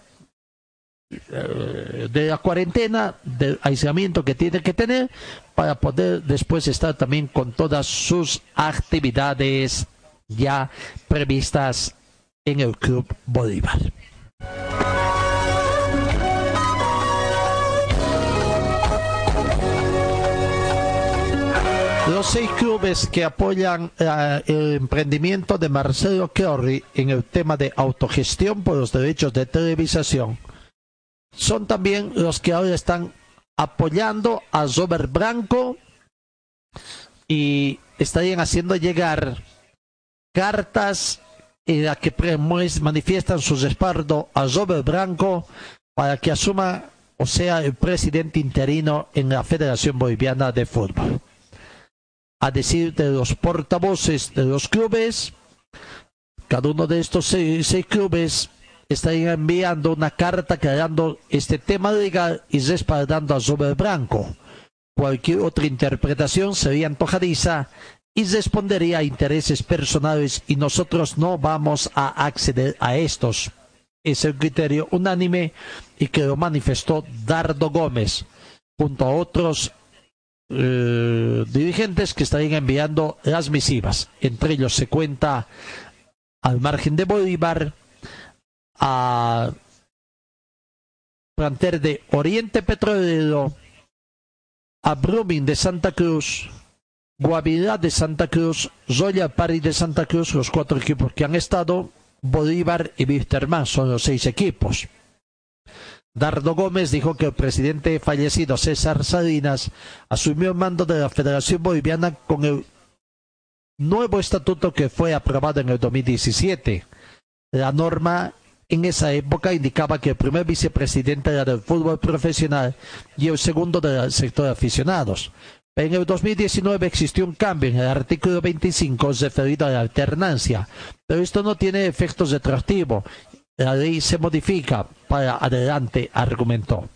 de la cuarentena, del aislamiento que tiene que tener para poder después estar también con todas sus actividades ya previstas en el Club Bolívar. Los seis clubes que apoyan uh, el emprendimiento de Marcelo Chiorri en el tema de autogestión por los derechos de televisación son también los que ahora están apoyando a Robert Branco y estarían haciendo llegar cartas en las que manifiestan su respaldo a Robert Branco para que asuma o sea el presidente interino en la Federación Boliviana de Fútbol. A decir de los portavoces de los clubes, cada uno de estos seis, seis clubes estarían enviando una carta creando este tema legal y respaldando a Robert Branco. Cualquier otra interpretación sería antojadiza y respondería a intereses personales y nosotros no vamos a acceder a estos. Es el criterio unánime y que lo manifestó Dardo Gómez junto a otros eh, dirigentes que estarían enviando las misivas. Entre ellos se cuenta al margen de Bolívar, a planter de Oriente Petrolero, a Brumming de Santa Cruz, Guavirá de Santa Cruz, Royal Party de Santa Cruz, los cuatro equipos que han estado, Bolívar y Wisterman son los seis equipos. Dardo Gómez dijo que el presidente fallecido César Salinas asumió el mando de la Federación Boliviana con el nuevo estatuto que fue aprobado en el 2017. La norma en esa época indicaba que el primer vicepresidente era del fútbol profesional y el segundo del sector de aficionados. En el 2019 existió un cambio en el artículo 25 referido a la alternancia, pero esto no tiene efectos retroactivos. La ley se modifica para adelante, argumentó.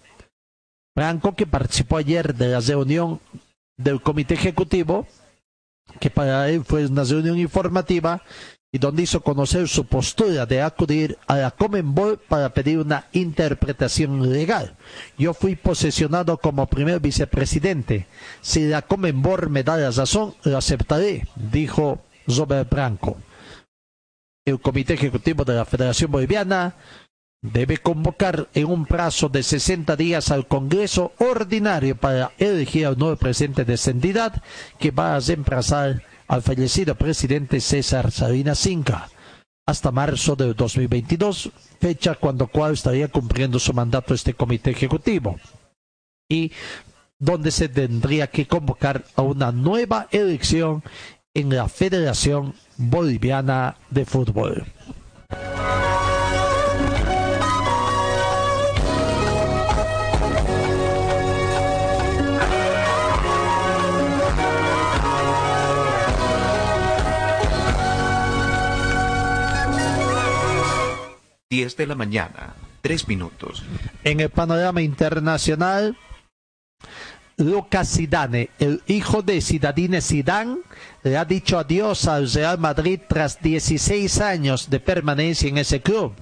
Franco, que participó ayer de la reunión del comité ejecutivo, que para él fue una reunión informativa y donde hizo conocer su postura de acudir a la Comenbol para pedir una interpretación legal. Yo fui posesionado como primer vicepresidente. Si la Comenbol me da la razón, lo aceptaré, dijo Robert Branco. El Comité Ejecutivo de la Federación Boliviana debe convocar en un plazo de 60 días al Congreso Ordinario para elegir al nuevo presidente de esa que va a reemplazar al fallecido presidente César Salinas Cinca hasta marzo de 2022, fecha cuando cual estaría cumpliendo su mandato este comité ejecutivo y donde se tendría que convocar a una nueva elección en la Federación Boliviana de Fútbol. 10 de la mañana, 3 minutos. En el panorama internacional, Lucas Zidane, el hijo de Zidane Zidane, le ha dicho adiós al Real Madrid tras 16 años de permanencia en ese club.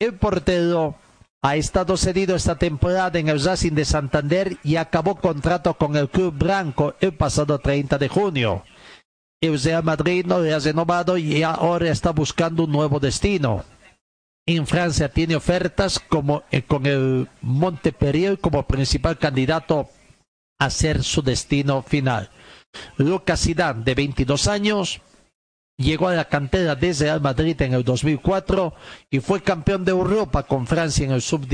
El portero ha estado cedido esta temporada en el Racing de Santander y acabó contrato con el club blanco el pasado 30 de junio. El Real Madrid no le ha renovado y ahora está buscando un nuevo destino en Francia tiene ofertas como eh, con el Montpellier como principal candidato a ser su destino final. Lucas Zidane, de 22 años, llegó a la cantera de Real Madrid en el 2004 y fue campeón de Europa con Francia en el sub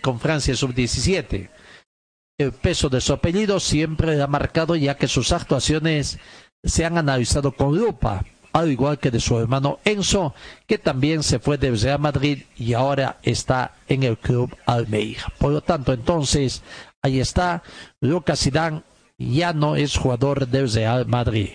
con Francia sub 17. El peso de su apellido siempre le ha marcado ya que sus actuaciones se han analizado con lupa al igual que de su hermano Enzo, que también se fue del Real Madrid y ahora está en el club Almeida. Por lo tanto, entonces, ahí está, Lucas Zidane ya no es jugador del Real Madrid.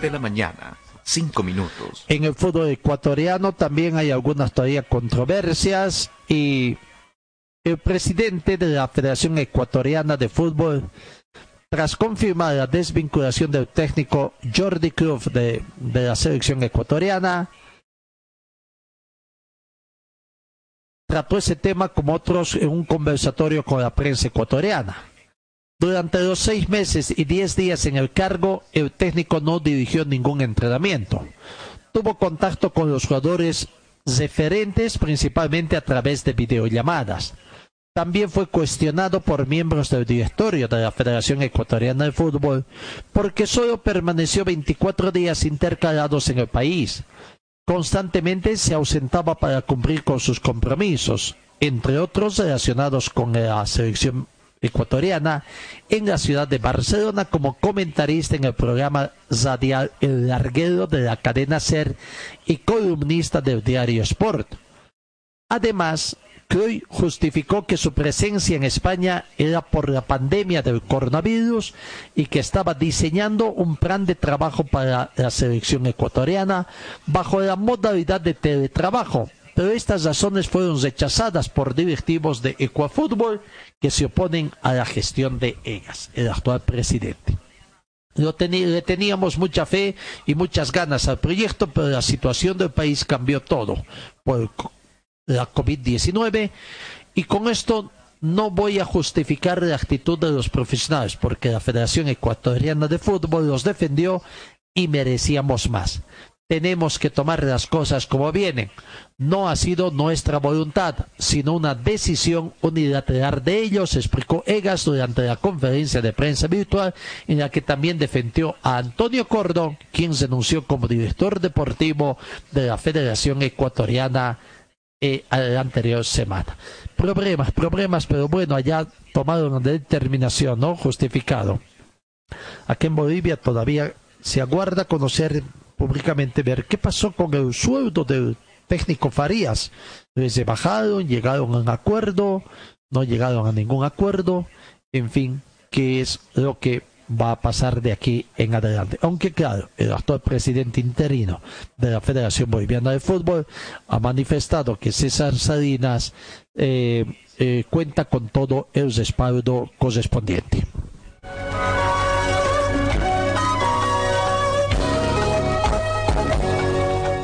De la mañana cinco minutos. En el fútbol ecuatoriano también hay algunas todavía controversias y el presidente de la Federación Ecuatoriana de Fútbol, tras confirmar la desvinculación del técnico Jordi Cruz de, de la selección ecuatoriana, trató ese tema como otros en un conversatorio con la prensa ecuatoriana. Durante los seis meses y diez días en el cargo, el técnico no dirigió ningún entrenamiento. Tuvo contacto con los jugadores referentes principalmente a través de videollamadas. También fue cuestionado por miembros del directorio de la Federación Ecuatoriana de Fútbol porque solo permaneció 24 días intercalados en el país. Constantemente se ausentaba para cumplir con sus compromisos, entre otros relacionados con la selección ecuatoriana en la ciudad de Barcelona como comentarista en el programa radial El Larguero de la cadena Ser y columnista del diario Sport. Además, Croy justificó que su presencia en España era por la pandemia del coronavirus y que estaba diseñando un plan de trabajo para la selección ecuatoriana bajo la modalidad de teletrabajo pero estas razones fueron rechazadas por directivos de Ecuafútbol que se oponen a la gestión de EGAS, el actual presidente. le teníamos mucha fe y muchas ganas al proyecto, pero la situación del país cambió todo por la COVID-19 y con esto no voy a justificar la actitud de los profesionales porque la Federación Ecuatoriana de Fútbol los defendió y merecíamos más tenemos que tomar las cosas como vienen. No ha sido nuestra voluntad, sino una decisión unilateral de ellos, explicó Egas durante la conferencia de prensa virtual, en la que también defendió a Antonio Cordón, quien denunció como director deportivo de la Federación Ecuatoriana eh, a la anterior semana. Problemas, problemas, pero bueno, allá tomaron una determinación, ¿no? Justificado. Aquí en Bolivia todavía se aguarda conocer públicamente ver qué pasó con el sueldo del técnico Farías. Se bajaron, llegaron a un acuerdo, no llegaron a ningún acuerdo, en fin, qué es lo que va a pasar de aquí en adelante. Aunque claro, el actual presidente interino de la Federación Boliviana de Fútbol ha manifestado que César Salinas eh, eh, cuenta con todo el respaldo correspondiente.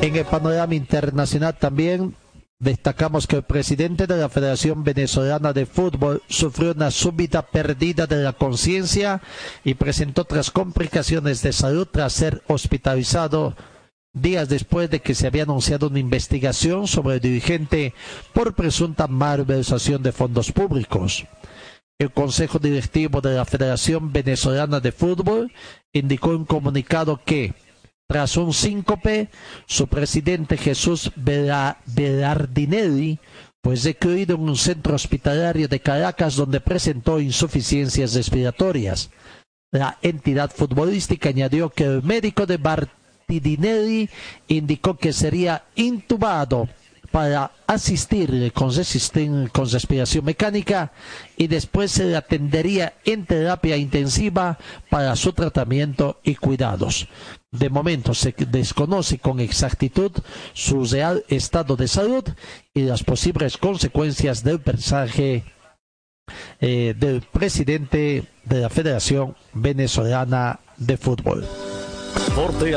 En el panorama internacional también destacamos que el presidente de la Federación Venezolana de Fútbol sufrió una súbita pérdida de la conciencia y presentó otras complicaciones de salud tras ser hospitalizado días después de que se había anunciado una investigación sobre el dirigente por presunta malversación de fondos públicos. El Consejo Directivo de la Federación Venezolana de Fútbol indicó en un comunicado que tras un síncope, su presidente Jesús Belardinelli fue recluido en un centro hospitalario de Caracas donde presentó insuficiencias respiratorias. La entidad futbolística añadió que el médico de Bartidinelli indicó que sería intubado para asistirle con, con respiración mecánica y después se le atendería en terapia intensiva para su tratamiento y cuidados. De momento se desconoce con exactitud su real estado de salud y las posibles consecuencias del mensaje eh, del presidente de la Federación Venezolana de Fútbol. Forte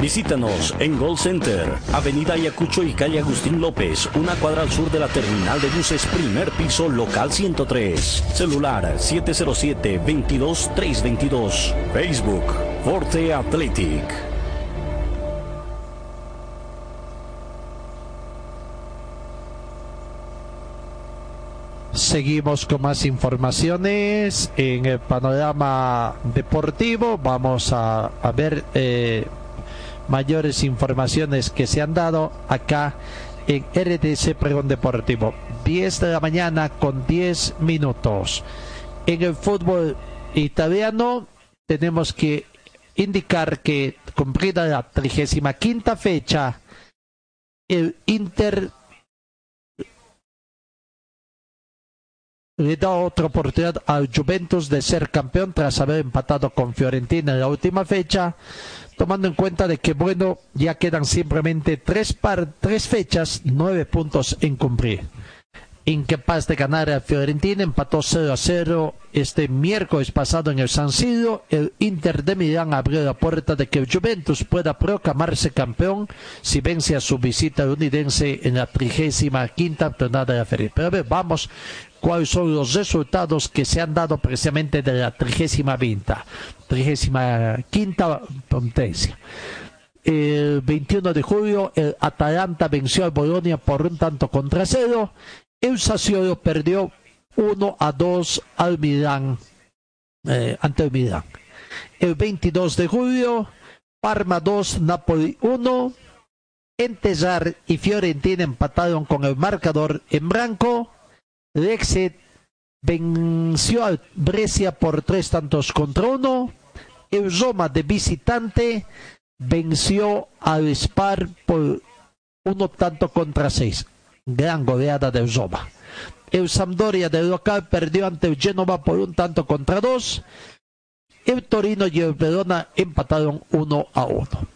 Visítanos en Gold Center, Avenida Ayacucho y calle Agustín López, una cuadra al sur de la terminal de buses, primer piso, local 103. Celular 707-22322. Facebook, Forte Athletic. Seguimos con más informaciones en el panorama deportivo. Vamos a, ver eh, mayores informaciones que se han dado acá en RDC Pregón Deportivo. 10 de la mañana con 10 minutos. En el fútbol italiano tenemos que indicar que cumplida la 35 fecha, el Inter le da otra oportunidad al Juventus de ser campeón tras haber empatado con Fiorentina en la última fecha tomando en cuenta de que, bueno, ya quedan simplemente tres, par, tres fechas, nueve puntos en cumplir. Incapaz de ganar a Fiorentina, empató 0 a 0 este miércoles pasado en el San Siro. El Inter de Milán abrió la puerta de que el Juventus pueda proclamarse campeón si vence a su visita unidense en la trigésima quinta jornada de la feria. Pero a ver, vamos cuáles son los resultados que se han dado precisamente de la trigésima quinta, potencia. El 21 de julio, el Atalanta venció al Bolonia por un tanto contra cero. El Sassuolo perdió 1 a 2 al Milán, eh, ante el Milán. El 22 de julio, Parma 2, Napoli 1. Entesar y Fiorentina empataron con el marcador en blanco. Lexet venció al Brescia por tres tantos contra uno. El de visitante venció al Spar por uno tanto contra seis. Gran goleada del Roma. El Sampdoria del local perdió ante el Genova por un tanto contra dos. El Torino y el Verona empataron uno a uno.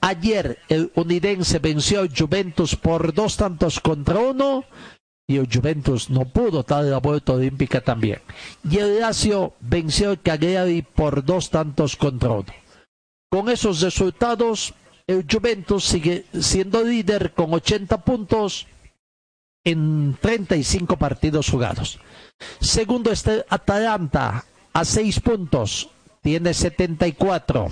Ayer el Unidense venció al Juventus por dos tantos contra uno y el Juventus no pudo dar la vuelta olímpica también. Y el Lazio venció al Cagliari por dos tantos contra uno. Con esos resultados, el Juventus sigue siendo líder con 80 puntos en 35 partidos jugados. Segundo está Atalanta a 6 puntos, tiene 74.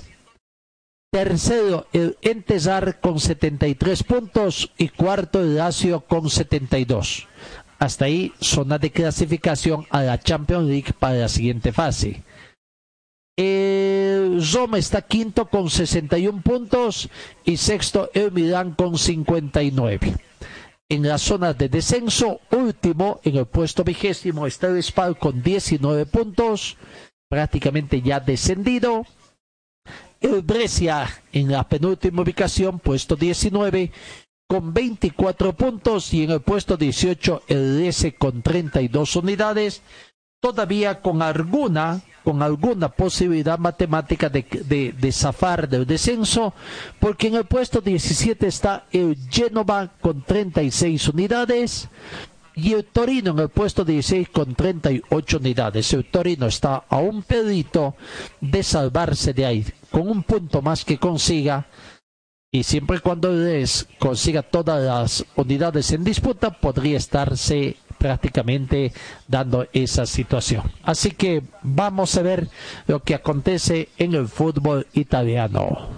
Tercero, el Entesar con 73 puntos y cuarto, el Lazio con 72. Hasta ahí, zona de clasificación a la Champions League para la siguiente fase. El Roma está quinto con 61 puntos y sexto el Milán con 59. En la zona de descenso, último, en el puesto vigésimo está el Spal con 19 puntos, prácticamente ya descendido. El Brescia en la penúltima ubicación, puesto 19, con 24 puntos y en el puesto 18 el S con 32 unidades, todavía con alguna con alguna posibilidad matemática de, de, de, zafar del descenso, porque en el puesto 17 está el Genova con 36 unidades y el Torino en el puesto 16 con 38 unidades. El Torino está a un pedito de salvarse de ahí, con un punto más que consiga. Y siempre y cuando les consiga todas las unidades en disputa, podría estarse prácticamente dando esa situación. Así que vamos a ver lo que acontece en el fútbol italiano.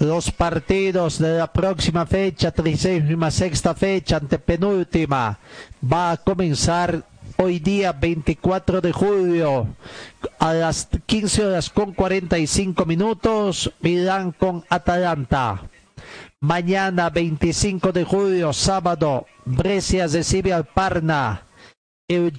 Los partidos de la próxima fecha, 36 fecha, antepenúltima, va a comenzar hoy día 24 de julio a las 15 horas con 45 minutos Milán con Atalanta. Mañana 25 de julio, sábado, Brescia recibe al Parna. El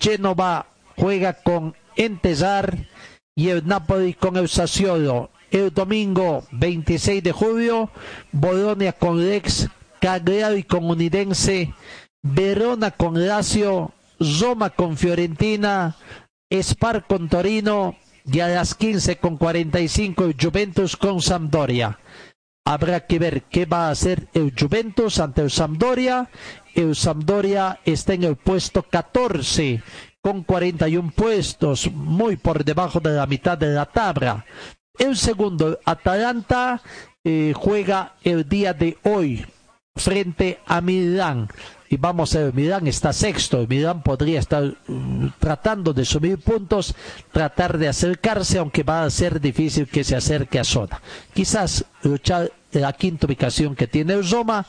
juega con Entesar y el Napoli con el Sassuolo. El domingo 26 de julio, Bolonia con Lex, Cagliari con Unidense, Verona con Lazio, Roma con Fiorentina, Spar con Torino y a las 15 con 45 el Juventus con Sampdoria. Habrá que ver qué va a hacer el Juventus ante el Sampdoria. El Sampdoria está en el puesto 14 con 41 puestos, muy por debajo de la mitad de la tabla. El segundo, Atalanta, eh, juega el día de hoy frente a Milán. Y vamos a ver, Milán está sexto. Milán podría estar uh, tratando de subir puntos, tratar de acercarse, aunque va a ser difícil que se acerque a zona. Quizás luchar la quinta ubicación que tiene el Roma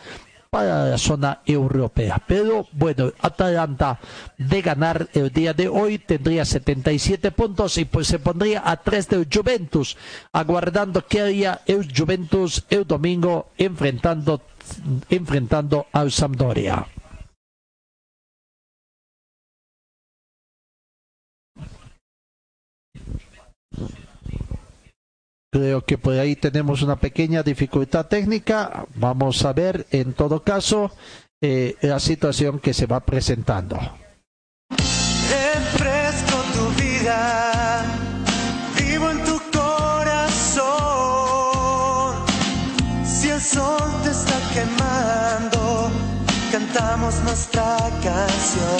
para la zona europea. Pero bueno, Atalanta de ganar el día de hoy tendría 77 puntos y pues se pondría a 3 del Juventus, aguardando que haría el Juventus el domingo enfrentando, enfrentando al Sampdoria. Creo que por ahí tenemos una pequeña dificultad técnica. Vamos a ver, en todo caso, eh, la situación que se va presentando. Refresco tu vida, vivo en tu corazón. Si el sol te está quemando, cantamos nuestra canción.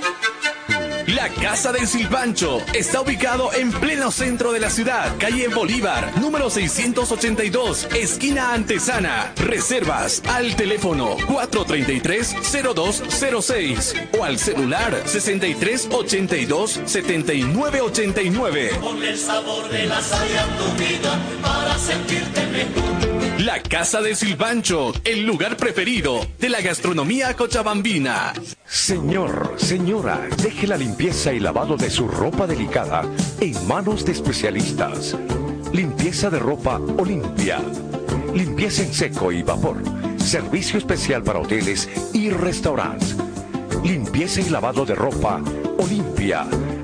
La Casa del Silpancho está ubicado en pleno centro de la ciudad, calle Bolívar, número 682, esquina Antesana. Reservas al teléfono 433-0206 o al celular 6382-7989. Ponle el sabor de la vida para sentirte mejor. La Casa del Silpancho, el lugar preferido de la gastronomía cochabambina. Señor, señora, deje la limpieza y lavado de su ropa delicada en manos de especialistas. Limpieza de ropa Olimpia. Limpieza en seco y vapor. Servicio especial para hoteles y restaurantes. Limpieza y lavado de ropa Olimpia.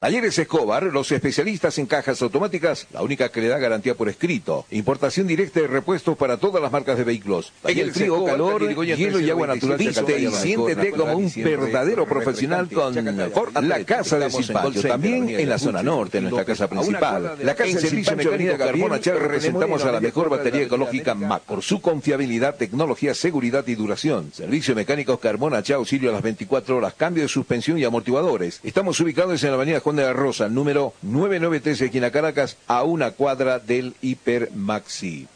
Talleres Escobar, los especialistas en cajas automáticas, la única que le da garantía por escrito. Importación directa de repuestos para todas las marcas de vehículos. El frío, calor, hielo y agua natural. Viste y siéntete como un verdadero profesional con Ford La Casa de Silpancho. También en la zona norte, en nuestra casa principal. La Casa de Silpancho, Avenida Carmona Chávez, representamos a la mejor batería ecológica MAC por su confiabilidad, tecnología, seguridad y duración. Servicio mecánicos Carmona Chao, auxilio a las 24 horas, cambio de suspensión y amortiguadores. Estamos ubicados en la avenida Juan de la Rosa, número 993, esquina Caracas, a una cuadra del Hiper Maxi.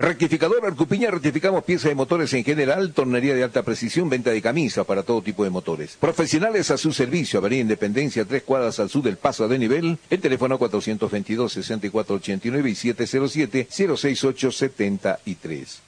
Rectificador Arcupiña, rectificamos piezas de motores en general, tornería de alta precisión, venta de camisas para todo tipo de motores. Profesionales a su servicio, Avenida Independencia, tres cuadras al sur del Paso de Nivel, el teléfono 422-6489 y 707-06873.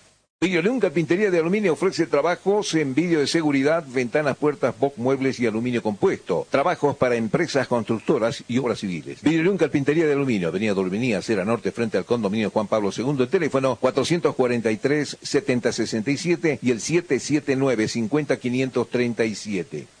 Videolum Carpintería de Aluminio ofrece trabajos en vídeo de seguridad, ventanas, puertas, box, muebles y aluminio compuesto. Trabajos para empresas constructoras y obras civiles. Videolum Carpintería de Aluminio, Avenida Dorminía, Acera Norte, frente al condominio Juan Pablo II. El teléfono 443-7067 y el 779-50537.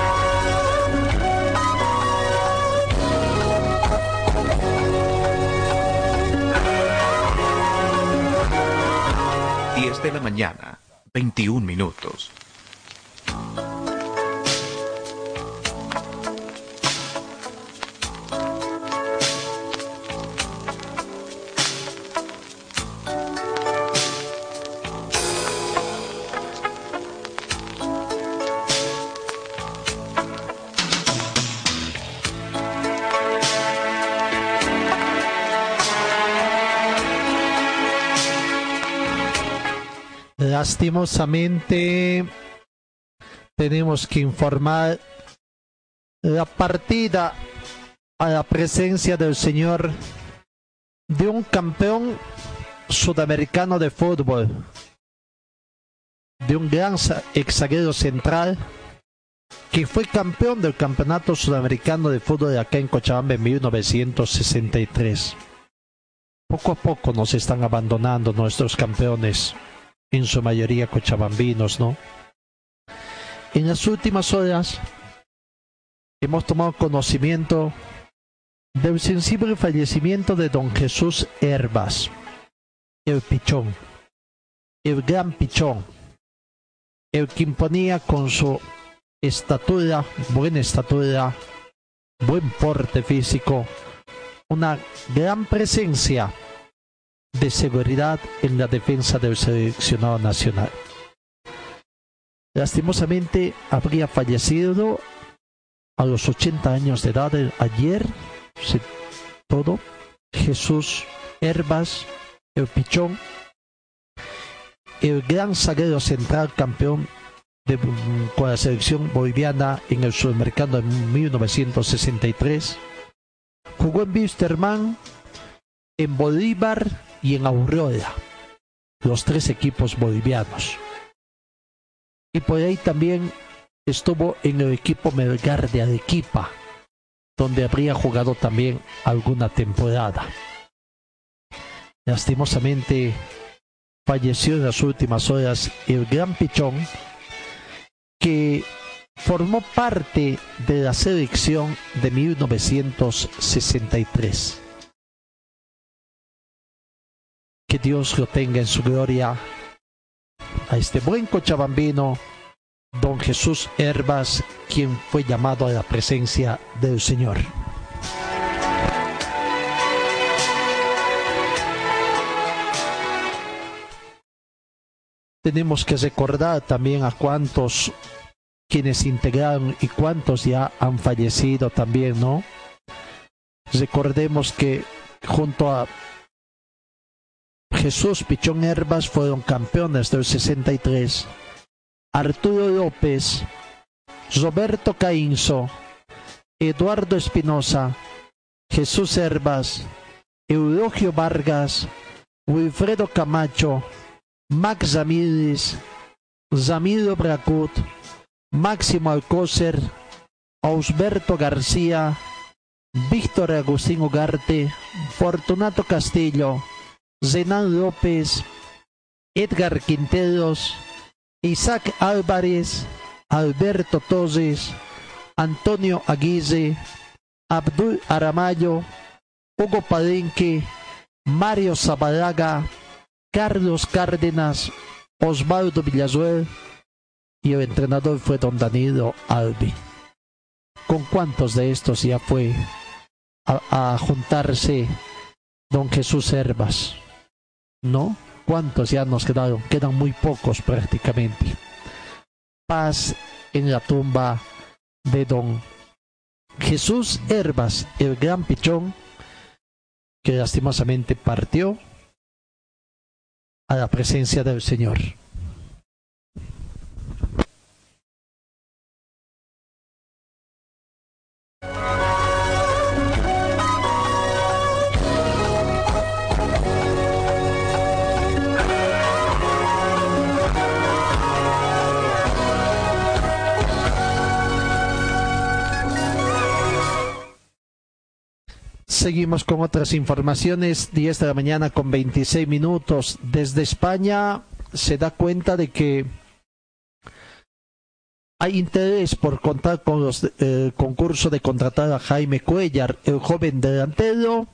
De la mañana, 21 minutos. Lastimosamente tenemos que informar la partida a la presencia del Señor de un campeón sudamericano de fútbol, de un gran exaguero central que fue campeón del Campeonato Sudamericano de Fútbol de acá en Cochabamba en 1963. Poco a poco nos están abandonando nuestros campeones en su mayoría cochabambinos, ¿no? En las últimas horas hemos tomado conocimiento del sensible fallecimiento de don Jesús Herbas, el pichón, el gran pichón, el que imponía con su estatura, buena estatura, buen porte físico, una gran presencia de seguridad en la defensa del seleccionado nacional. Lastimosamente habría fallecido a los 80 años de edad ayer, todo, Jesús Herbas, el Pichón, el gran zaguero central campeón de, con la selección boliviana en el supermercado en 1963. Jugó en Wisterman, en Bolívar y en Aurora, los tres equipos bolivianos. Y por ahí también estuvo en el equipo Melgar de Arequipa, donde habría jugado también alguna temporada. Lastimosamente falleció en las últimas horas el gran pichón que formó parte de la selección de 1963. Que Dios lo tenga en su gloria a este buen cochabambino, don Jesús Herbas, quien fue llamado a la presencia del Señor. Tenemos que recordar también a cuántos quienes integraron y cuántos ya han fallecido también, ¿no? Recordemos que junto a Jesús Pichón Herbas fueron campeones del 63. Arturo López, Roberto Caínzo, Eduardo Espinosa, Jesús Herbas, Eulogio Vargas, Wilfredo Camacho, Max Ramírez, Zamiro Bracut, Máximo Alcócer, Ausberto García, Víctor Agustín Ugarte, Fortunato Castillo, Zenan López, Edgar Quinteros, Isaac Álvarez, Alberto Torres, Antonio Aguirre, Abdul Aramayo, Hugo Palenque, Mario Zabalaga, Carlos Cárdenas, Osvaldo Villazuel y el entrenador fue don Danilo Albi. ¿Con cuántos de estos ya fue a, a juntarse don Jesús Herbas? ¿No? ¿Cuántos ya nos quedaron? Quedan muy pocos prácticamente. Paz en la tumba de don Jesús Herbas, el gran pichón, que lastimosamente partió a la presencia del Señor. Seguimos con otras informaciones. 10 de la mañana con 26 minutos. Desde España se da cuenta de que hay interés por contar con los eh, concurso de contratar a Jaime Cuellar, el joven delantero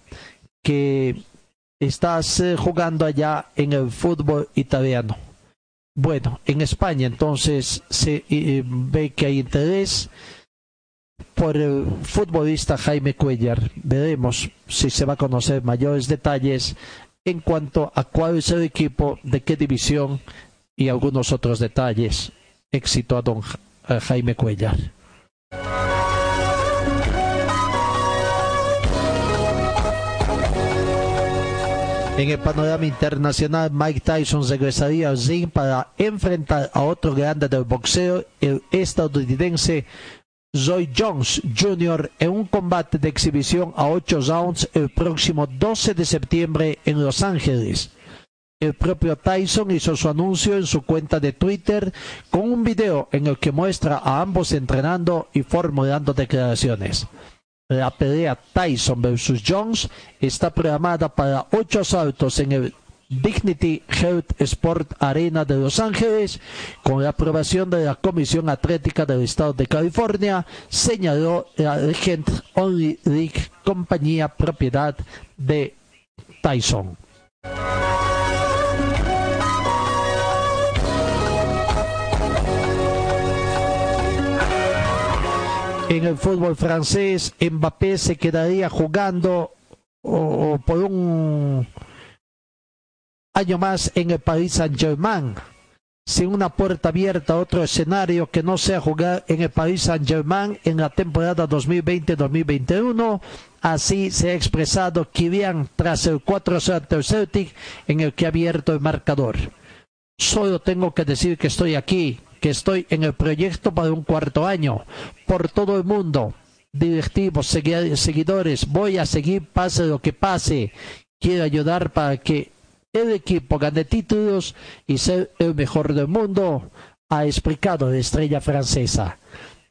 que está eh, jugando allá en el fútbol italiano. Bueno, en España entonces se eh, ve que hay interés por el futbolista Jaime Cuellar. Veremos si se va a conocer mayores detalles en cuanto a cuál es el equipo, de qué división y algunos otros detalles. Éxito a don Jaime Cuellar. En el panorama internacional, Mike Tyson regresaría al ring para enfrentar a otro grande del boxeo, el estadounidense Zoe Jones Jr. en un combate de exhibición a ocho rounds el próximo 12 de septiembre en Los Ángeles. El propio Tyson hizo su anuncio en su cuenta de Twitter con un video en el que muestra a ambos entrenando y formulando declaraciones. La pelea Tyson vs Jones está programada para ocho asaltos en el Dignity Health Sport Arena de Los Ángeles, con la aprobación de la Comisión Atlética del Estado de California, señaló la Legend Only League, compañía propiedad de Tyson. En el fútbol francés, Mbappé se quedaría jugando o, por un año más en el Paris Saint-Germain. Sin una puerta abierta a otro escenario que no sea jugar en el Paris Saint-Germain en la temporada 2020-2021. Así se ha expresado Kylian tras el 4-0 Celtic en el que ha abierto el marcador. Solo tengo que decir que estoy aquí, que estoy en el proyecto para un cuarto año, por todo el mundo, directivos, seguidores, voy a seguir pase lo que pase, quiero ayudar para que el equipo gane títulos y ser el mejor del mundo, ha explicado la estrella francesa.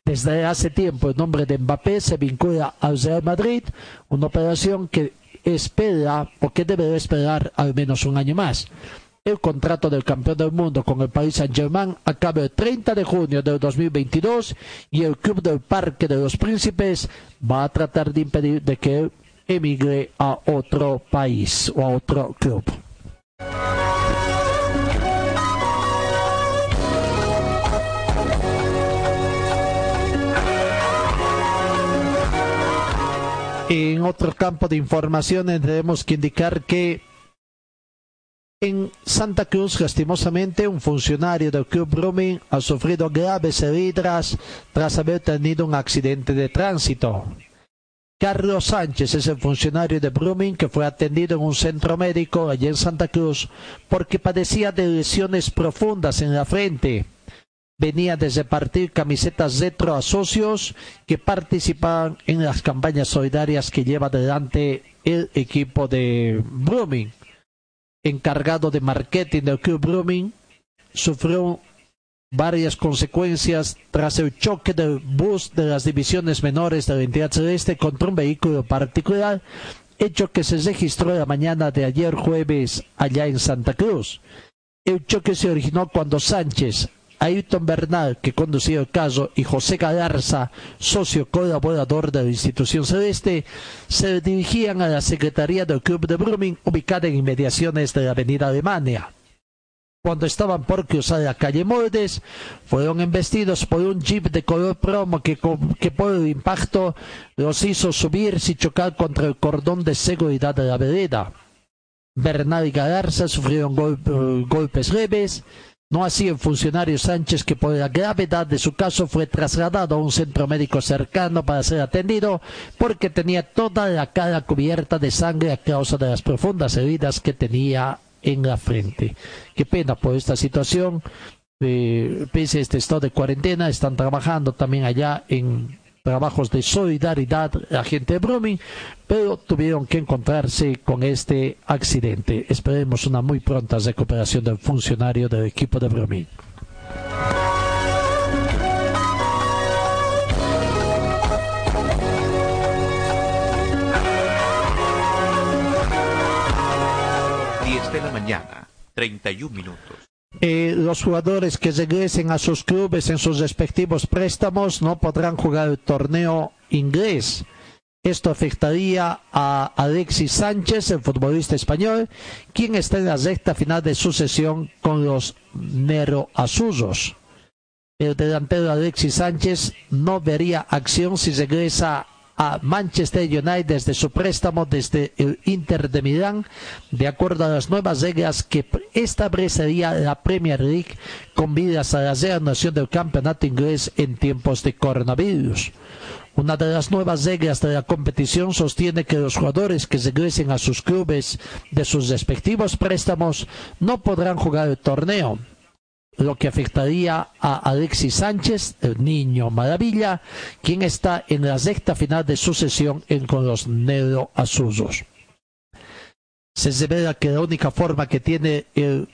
Desde hace tiempo el nombre de Mbappé se vincula al Real Madrid, una operación que espera o que debe esperar al menos un año más. El contrato del campeón del mundo con el Paris Saint-Germain acaba el 30 de junio del 2022 y el club del Parque de los Príncipes va a tratar de impedir de que él emigre a otro país o a otro club. En otro campo de informaciones tenemos que indicar que en Santa Cruz, lastimosamente, un funcionario del Club Brumming ha sufrido graves heridas tras haber tenido un accidente de tránsito. Carlos Sánchez es el funcionario de Brumming que fue atendido en un centro médico allí en Santa Cruz porque padecía de lesiones profundas en la frente. Venía de repartir camisetas retro a socios que participaban en las campañas solidarias que lleva adelante el equipo de Brumming encargado de marketing del Club Brumming, sufrió varias consecuencias tras el choque del bus de las divisiones menores de la entidad celeste contra un vehículo particular, hecho que se registró la mañana de ayer jueves allá en Santa Cruz. El choque se originó cuando Sánchez, Ayrton Bernal, que conducía el caso, y José Galarza, socio colaborador de la institución celeste, se dirigían a la Secretaría del Club de Brumming, ubicada en inmediaciones de la Avenida Alemania. Cuando estaban por cruzar la calle Moldes, fueron embestidos por un jeep de color promo que, que por el impacto los hizo subirse y chocar contra el cordón de seguridad de la vereda. Bernal y Galarza sufrieron golpes leves, no así el funcionario Sánchez, que por la gravedad de su caso fue trasladado a un centro médico cercano para ser atendido, porque tenía toda la cara cubierta de sangre a causa de las profundas heridas que tenía en la frente. Qué pena por esta situación. Eh, pese a este estado de cuarentena, están trabajando también allá en trabajos de solidaridad la gente de Brumming, pero tuvieron que encontrarse con este accidente. Esperemos una muy pronta recuperación del funcionario del equipo de Brumming. 31 minutos. Los jugadores que regresen a sus clubes en sus respectivos préstamos no podrán jugar el torneo inglés. Esto afectaría a Alexis Sánchez, el futbolista español, quien está en la recta final de su sesión con los Nero Azusos. El delantero Alexis Sánchez no vería acción si regresa a Manchester United desde su préstamo desde el Inter de Milán, de acuerdo a las nuevas reglas que establecería la Premier League con vidas a la reanudación del campeonato inglés en tiempos de coronavirus. Una de las nuevas reglas de la competición sostiene que los jugadores que regresen a sus clubes de sus respectivos préstamos no podrán jugar el torneo, lo que afectaría a Alexis Sánchez, el niño maravilla, quien está en la recta final de su sesión con los Negro Azusos. Se revela que la única forma que tiene el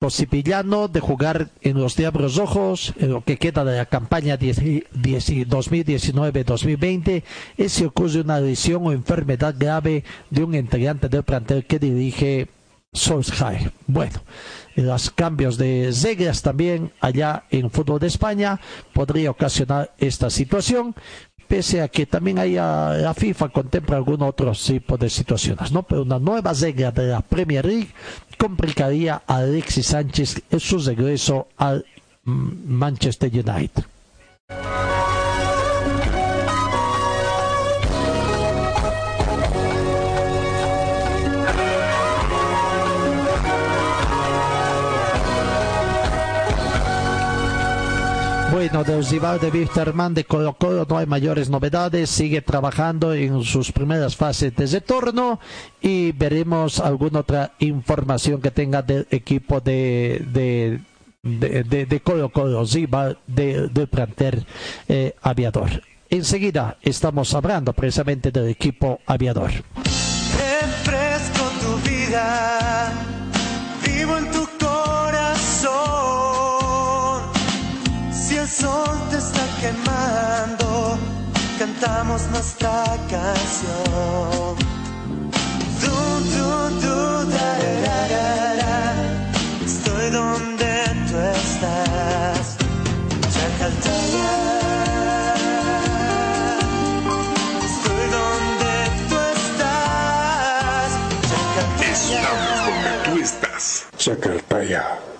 Posipillano de jugar en los Diablos Rojos en lo que queda de la campaña 2019-2020 es si ocurre una lesión o enfermedad grave de un integrante del plantel que dirige Solskjaer. Bueno, los cambios de reglas también allá en fútbol de España podría ocasionar esta situación, pese a que también haya, la FIFA contempla algún otro tipo de situaciones. Pero una nueva regla de la Premier League complicaría a Alexis Sánchez en su regreso al Manchester United. Bueno, de Wisterman de Colo Colo no hay mayores novedades, sigue trabajando en sus primeras fases de retorno y veremos alguna otra información que tenga del equipo de, de, de, de, de Colo Colo, rival de, del planter eh, aviador. Enseguida estamos hablando precisamente del equipo aviador. Sol te está quemando, cantamos nuestra canción. Du, du, du, da, da, da, da. Estoy donde tú estás. Chacaltaya. Estoy donde tú estás. Estamos donde tú estás. Chacartaya.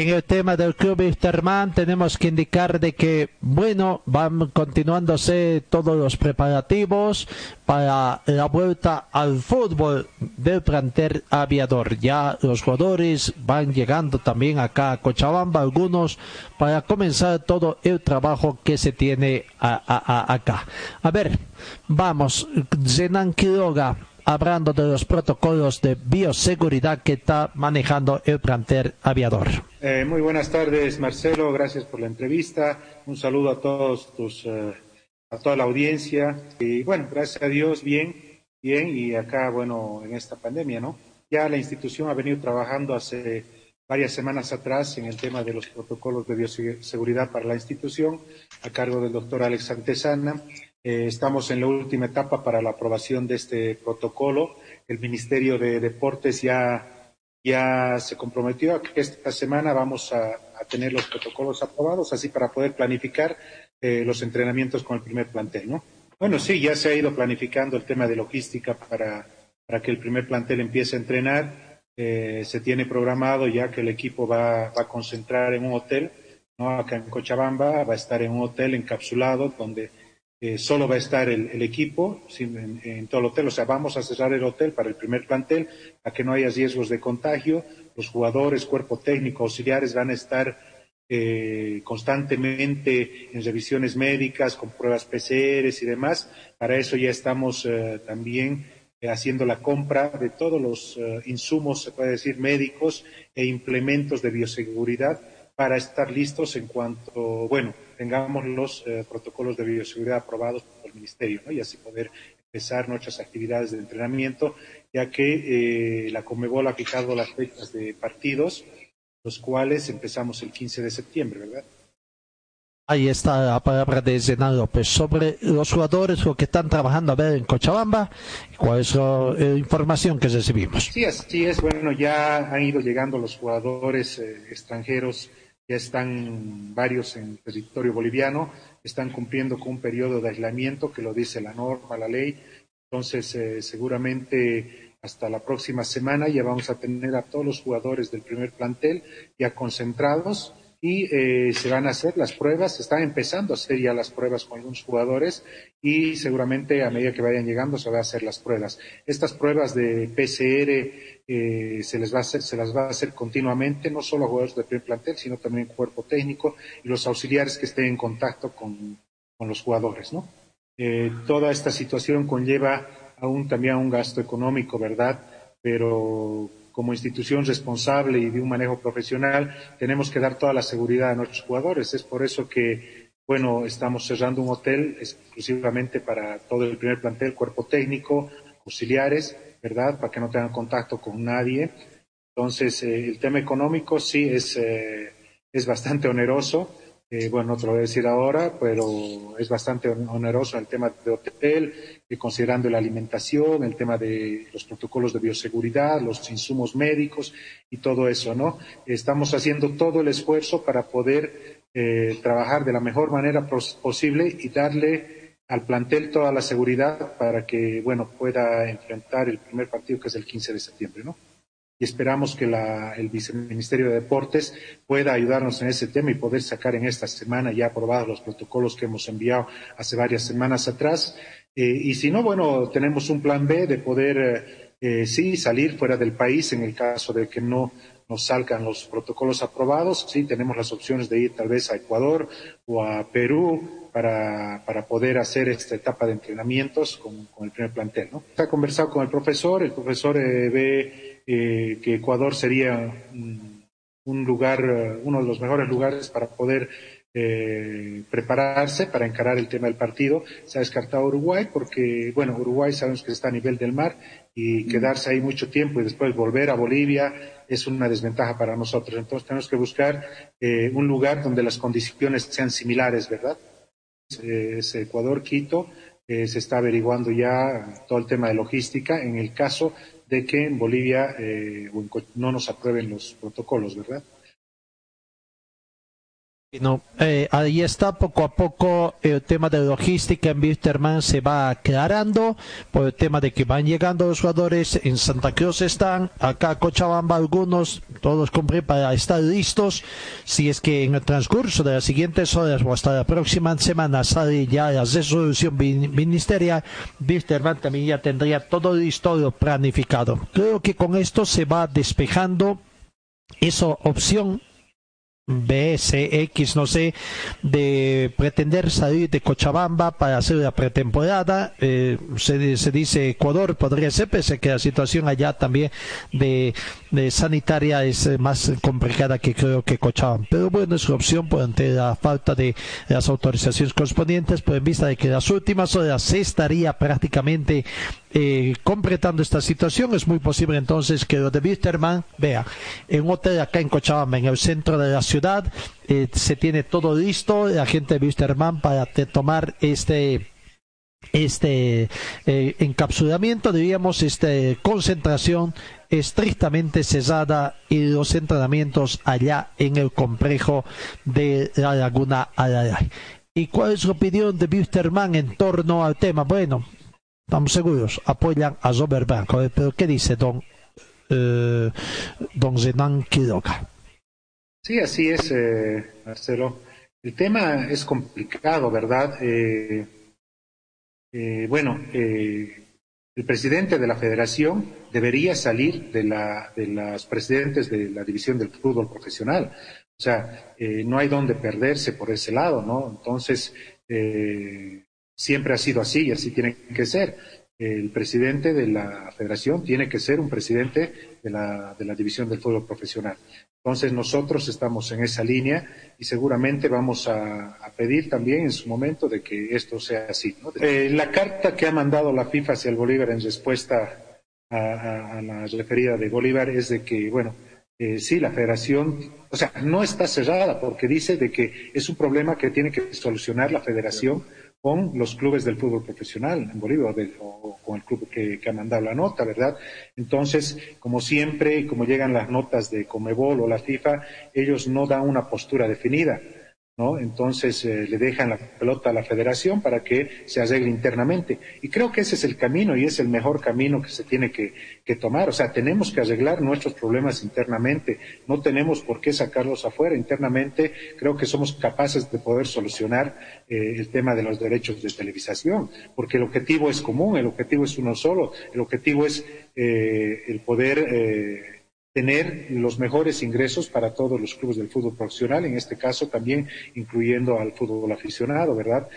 En el tema del club Interman tenemos que indicar de que, bueno, van continuándose todos los preparativos para la vuelta al fútbol del plantel aviador. Ya los jugadores van llegando también acá a Cochabamba, algunos, para comenzar todo el trabajo que se tiene acá. A ver, vamos, Zenan Quiroga, hablando de los protocolos de bioseguridad que está manejando el plantel aviador. Eh, muy buenas tardes, Marcelo. Gracias por la entrevista. Un saludo a todos tus, eh, a toda la audiencia. Y bueno, gracias a Dios, bien, bien. Y acá, bueno, en esta pandemia, ¿no? Ya la institución ha venido trabajando hace varias semanas atrás en el tema de los protocolos de bioseguridad para la institución, a cargo del doctor Alex Santesana. Eh, estamos en la última etapa para la aprobación de este protocolo. El Ministerio de Deportes ya ya se comprometió a que esta semana vamos a, tener los protocolos aprobados, así para poder planificar eh, los entrenamientos con el primer plantel, ¿no? Bueno, sí, ya se ha ido planificando el tema de logística para, para que el primer plantel empiece a entrenar. Eh, se tiene programado ya que el equipo va, va a concentrar en un hotel, ¿no? Acá en Cochabamba va a estar en un hotel encapsulado donde eh, solo va a estar el, equipo en, en, todo el hotel. O sea, vamos a cerrar el hotel para el primer plantel para que no haya riesgos de contagio. Los jugadores, cuerpo técnico, auxiliares van a estar eh, constantemente en revisiones médicas, con pruebas PCRs y demás. Para eso ya estamos eh, también haciendo la compra de todos los insumos, se puede decir, médicos e implementos de bioseguridad para estar listos en cuanto, bueno, tengamos los eh, protocolos de bioseguridad aprobados por el Ministerio, ¿no? Y así poder empezar nuestras actividades de entrenamiento, ya que eh, la Comebol ha fijado las fechas de partidos, los cuales empezamos el 15 de septiembre, ¿verdad? Ahí está la palabra de Zenan López sobre los jugadores, lo que están trabajando a ver en Cochabamba, cuál es la eh, información que recibimos. Sí, así es. Bueno, ya han ido llegando los jugadores eh, extranjeros ya están varios en territorio boliviano, están cumpliendo con un periodo de aislamiento que lo dice la norma, la ley. Entonces, eh, seguramente hasta la próxima semana ya vamos a tener a todos los jugadores del primer plantel ya concentrados y eh, se van a hacer las pruebas, se están empezando a hacer ya las pruebas con algunos jugadores y seguramente a medida que vayan llegando se van a hacer las pruebas. Estas pruebas de PCR eh, se, les va a hacer, se las va a hacer continuamente, no solo a jugadores del primer plantel, sino también cuerpo técnico y los auxiliares que estén en contacto con, con los jugadores, ¿no? Eh, toda esta situación conlleva aún también un gasto económico, ¿verdad? Pero como institución responsable y de un manejo profesional, tenemos que dar toda la seguridad a nuestros jugadores. Es por eso que, bueno, estamos cerrando un hotel exclusivamente para todo el primer plantel, cuerpo técnico, auxiliares, ¿verdad? Para que no tengan contacto con nadie. Entonces, eh, el tema económico sí es, eh, es bastante oneroso. Eh, bueno, no te lo voy a decir ahora, pero es bastante oneroso el tema de hotel, eh, considerando la alimentación, el tema de los protocolos de bioseguridad, los insumos médicos y todo eso, ¿no? Estamos haciendo todo el esfuerzo para poder eh, trabajar de la mejor manera posible y darle al plantel toda la seguridad para que, bueno, pueda enfrentar el primer partido que es el 15 de septiembre, ¿no? Y esperamos que la, el Viceministerio de Deportes pueda ayudarnos en ese tema y poder sacar en esta semana ya aprobados los protocolos que hemos enviado hace varias semanas atrás. Eh, y si no, bueno, tenemos un plan B de poder, eh, sí, salir fuera del país en el caso de que no nos salgan los protocolos aprobados. Sí, tenemos las opciones de ir tal vez a Ecuador o a Perú para, para poder hacer esta etapa de entrenamientos con, el primer plantel. ¿no? Ha conversado con el profesor, el profesor eh, ve eh, que Ecuador sería un, un lugar, uh, uno de los mejores lugares para poder eh, prepararse para encarar el tema del partido. Se ha descartado Uruguay porque, bueno, Uruguay sabemos que está a nivel del mar y quedarse ahí mucho tiempo y después volver a Bolivia es una desventaja para nosotros. Entonces tenemos que buscar eh, un lugar donde las condiciones sean similares, ¿verdad? Es Ecuador, Quito. Eh, se está averiguando ya todo el tema de logística en el caso de que en Bolivia eh, no nos aprueben los protocolos, ¿verdad? No, eh, ahí está poco a poco el tema de logística en Wisterman se va aclarando por el tema de que van llegando los jugadores en Santa Cruz están acá Cochabamba algunos todos cumplen para estar listos. Si es que en el transcurso de las siguientes horas o hasta la próxima semana sale ya la resolución ministerial Wisterman también ya tendría todo listo lo planificado. Creo que con esto se va despejando esa opción BSX, no sé, de pretender salir de Cochabamba para hacer la pretemporada. Eh, se, se, dice Ecuador, podría ser, pese que la situación allá también de, de, sanitaria es más complicada que creo que Cochabamba. Pero bueno, es una opción por ante la falta de las autorizaciones correspondientes, pues en vista de que las últimas horas se estaría prácticamente eh, completando esta situación, es muy posible entonces que lo de Wisterman, vea, en un hotel acá en Cochabamba, en el centro de la ciudad, eh, se tiene todo listo, la gente de Wisterman para tomar este este eh, encapsulamiento, diríamos, esta concentración estrictamente cerrada y los entrenamientos allá en el complejo de la Laguna Alaray. ¿Y cuál es la opinión de Wisterman en torno al tema? Bueno, estamos seguros, apoyan a Robert Blanco. Pero ¿qué dice don, eh, don Zenan Quiroga? Sí, así es, eh, Marcelo. El tema es complicado, ¿verdad? Eh, eh, bueno, eh, el presidente de la federación debería salir de, la, de los presidentes de la división del fútbol profesional. O sea, eh, no hay donde perderse por ese lado, ¿no? Entonces, eh, siempre ha sido así y así tiene que ser. El presidente de la federación tiene que ser un presidente de la, de la división del fútbol profesional. Entonces, nosotros estamos en esa línea y seguramente vamos a, pedir también en su momento de que esto sea así. Eh, la carta que ha mandado la FIFA hacia el Bolívar en respuesta a la referida de Bolívar es de que, bueno, eh, sí, la federación, o sea, no está cerrada porque dice de que es un problema que tiene que solucionar la federación con los clubes del fútbol profesional en Bolivia o, o con el club que, que, ha mandado la nota, ¿verdad? Entonces, como siempre, y como llegan las notas de Comebol o la FIFA, ellos no dan una postura definida. ¿No? Entonces eh, le dejan la pelota a la federación para que se arregle internamente. Y creo que ese es el camino y es el mejor camino que se tiene que, tomar. O sea, tenemos que arreglar nuestros problemas internamente. No tenemos por qué sacarlos afuera. Internamente creo que somos capaces de poder solucionar eh, el tema de los derechos de televisación, porque el objetivo es común, el objetivo es uno solo, el objetivo es eh, el poder tener los mejores ingresos para todos los clubes del fútbol profesional, en este caso también incluyendo al fútbol aficionado, ¿verdad?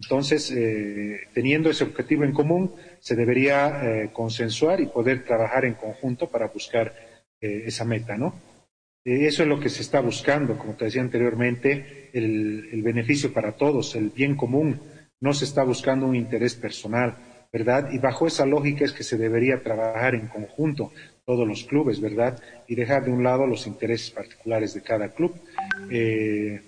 Entonces, eh, teniendo ese objetivo en común, se debería eh, consensuar y poder trabajar en conjunto para buscar eh, esa meta, ¿no? eso es lo que se está buscando, como te decía anteriormente, el, el beneficio para todos, el bien común. No se está buscando un interés personal, ¿verdad? Y bajo esa lógica es que se debería trabajar en conjunto todos los clubes, ¿verdad? Y dejar de un lado los intereses particulares de cada club. Eh,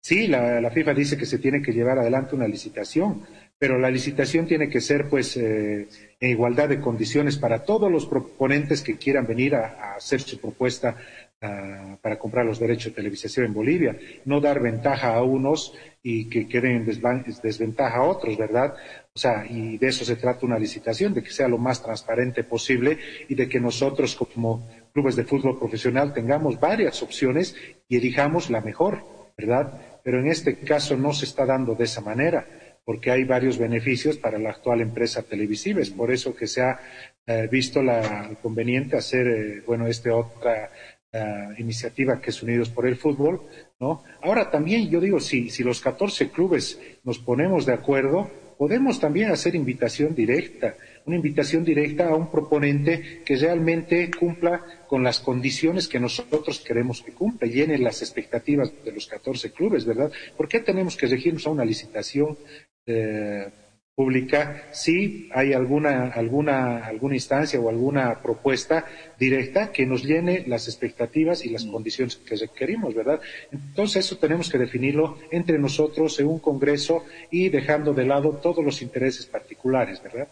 sí, la, FIFA dice que se tiene que llevar adelante una licitación, pero la licitación tiene que ser, pues, eh, en igualdad de condiciones para todos los proponentes que quieran venir a, hacer su propuesta uh, para comprar los derechos de televisación en Bolivia. No dar ventaja a unos y que queden en desventaja a otros, ¿verdad? O sea, y de eso se trata una licitación, de que sea lo más transparente posible y de que nosotros como clubes de fútbol profesional tengamos varias opciones y elijamos la mejor, ¿verdad? Pero en este caso no se está dando de esa manera, porque hay varios beneficios para la actual empresa televisiva. Es por eso que se ha eh, visto la conveniente hacer, eh, bueno, esta otra uh, iniciativa que es Unidos por el Fútbol, ¿no? Ahora también yo digo, si, si los 14 clubes nos ponemos de acuerdo, podemos también hacer invitación directa, una invitación directa a un proponente que realmente cumpla con las condiciones que nosotros queremos que cumpla, llene las expectativas de los 14 clubes, ¿verdad? ¿Por qué tenemos que regirnos a una licitación eh, pública si hay alguna, alguna, alguna instancia o alguna propuesta directa que nos llene las expectativas y las condiciones que requerimos, ¿verdad? Entonces eso tenemos que definirlo entre nosotros en un congreso y dejando de lado todos los intereses particulares, ¿verdad?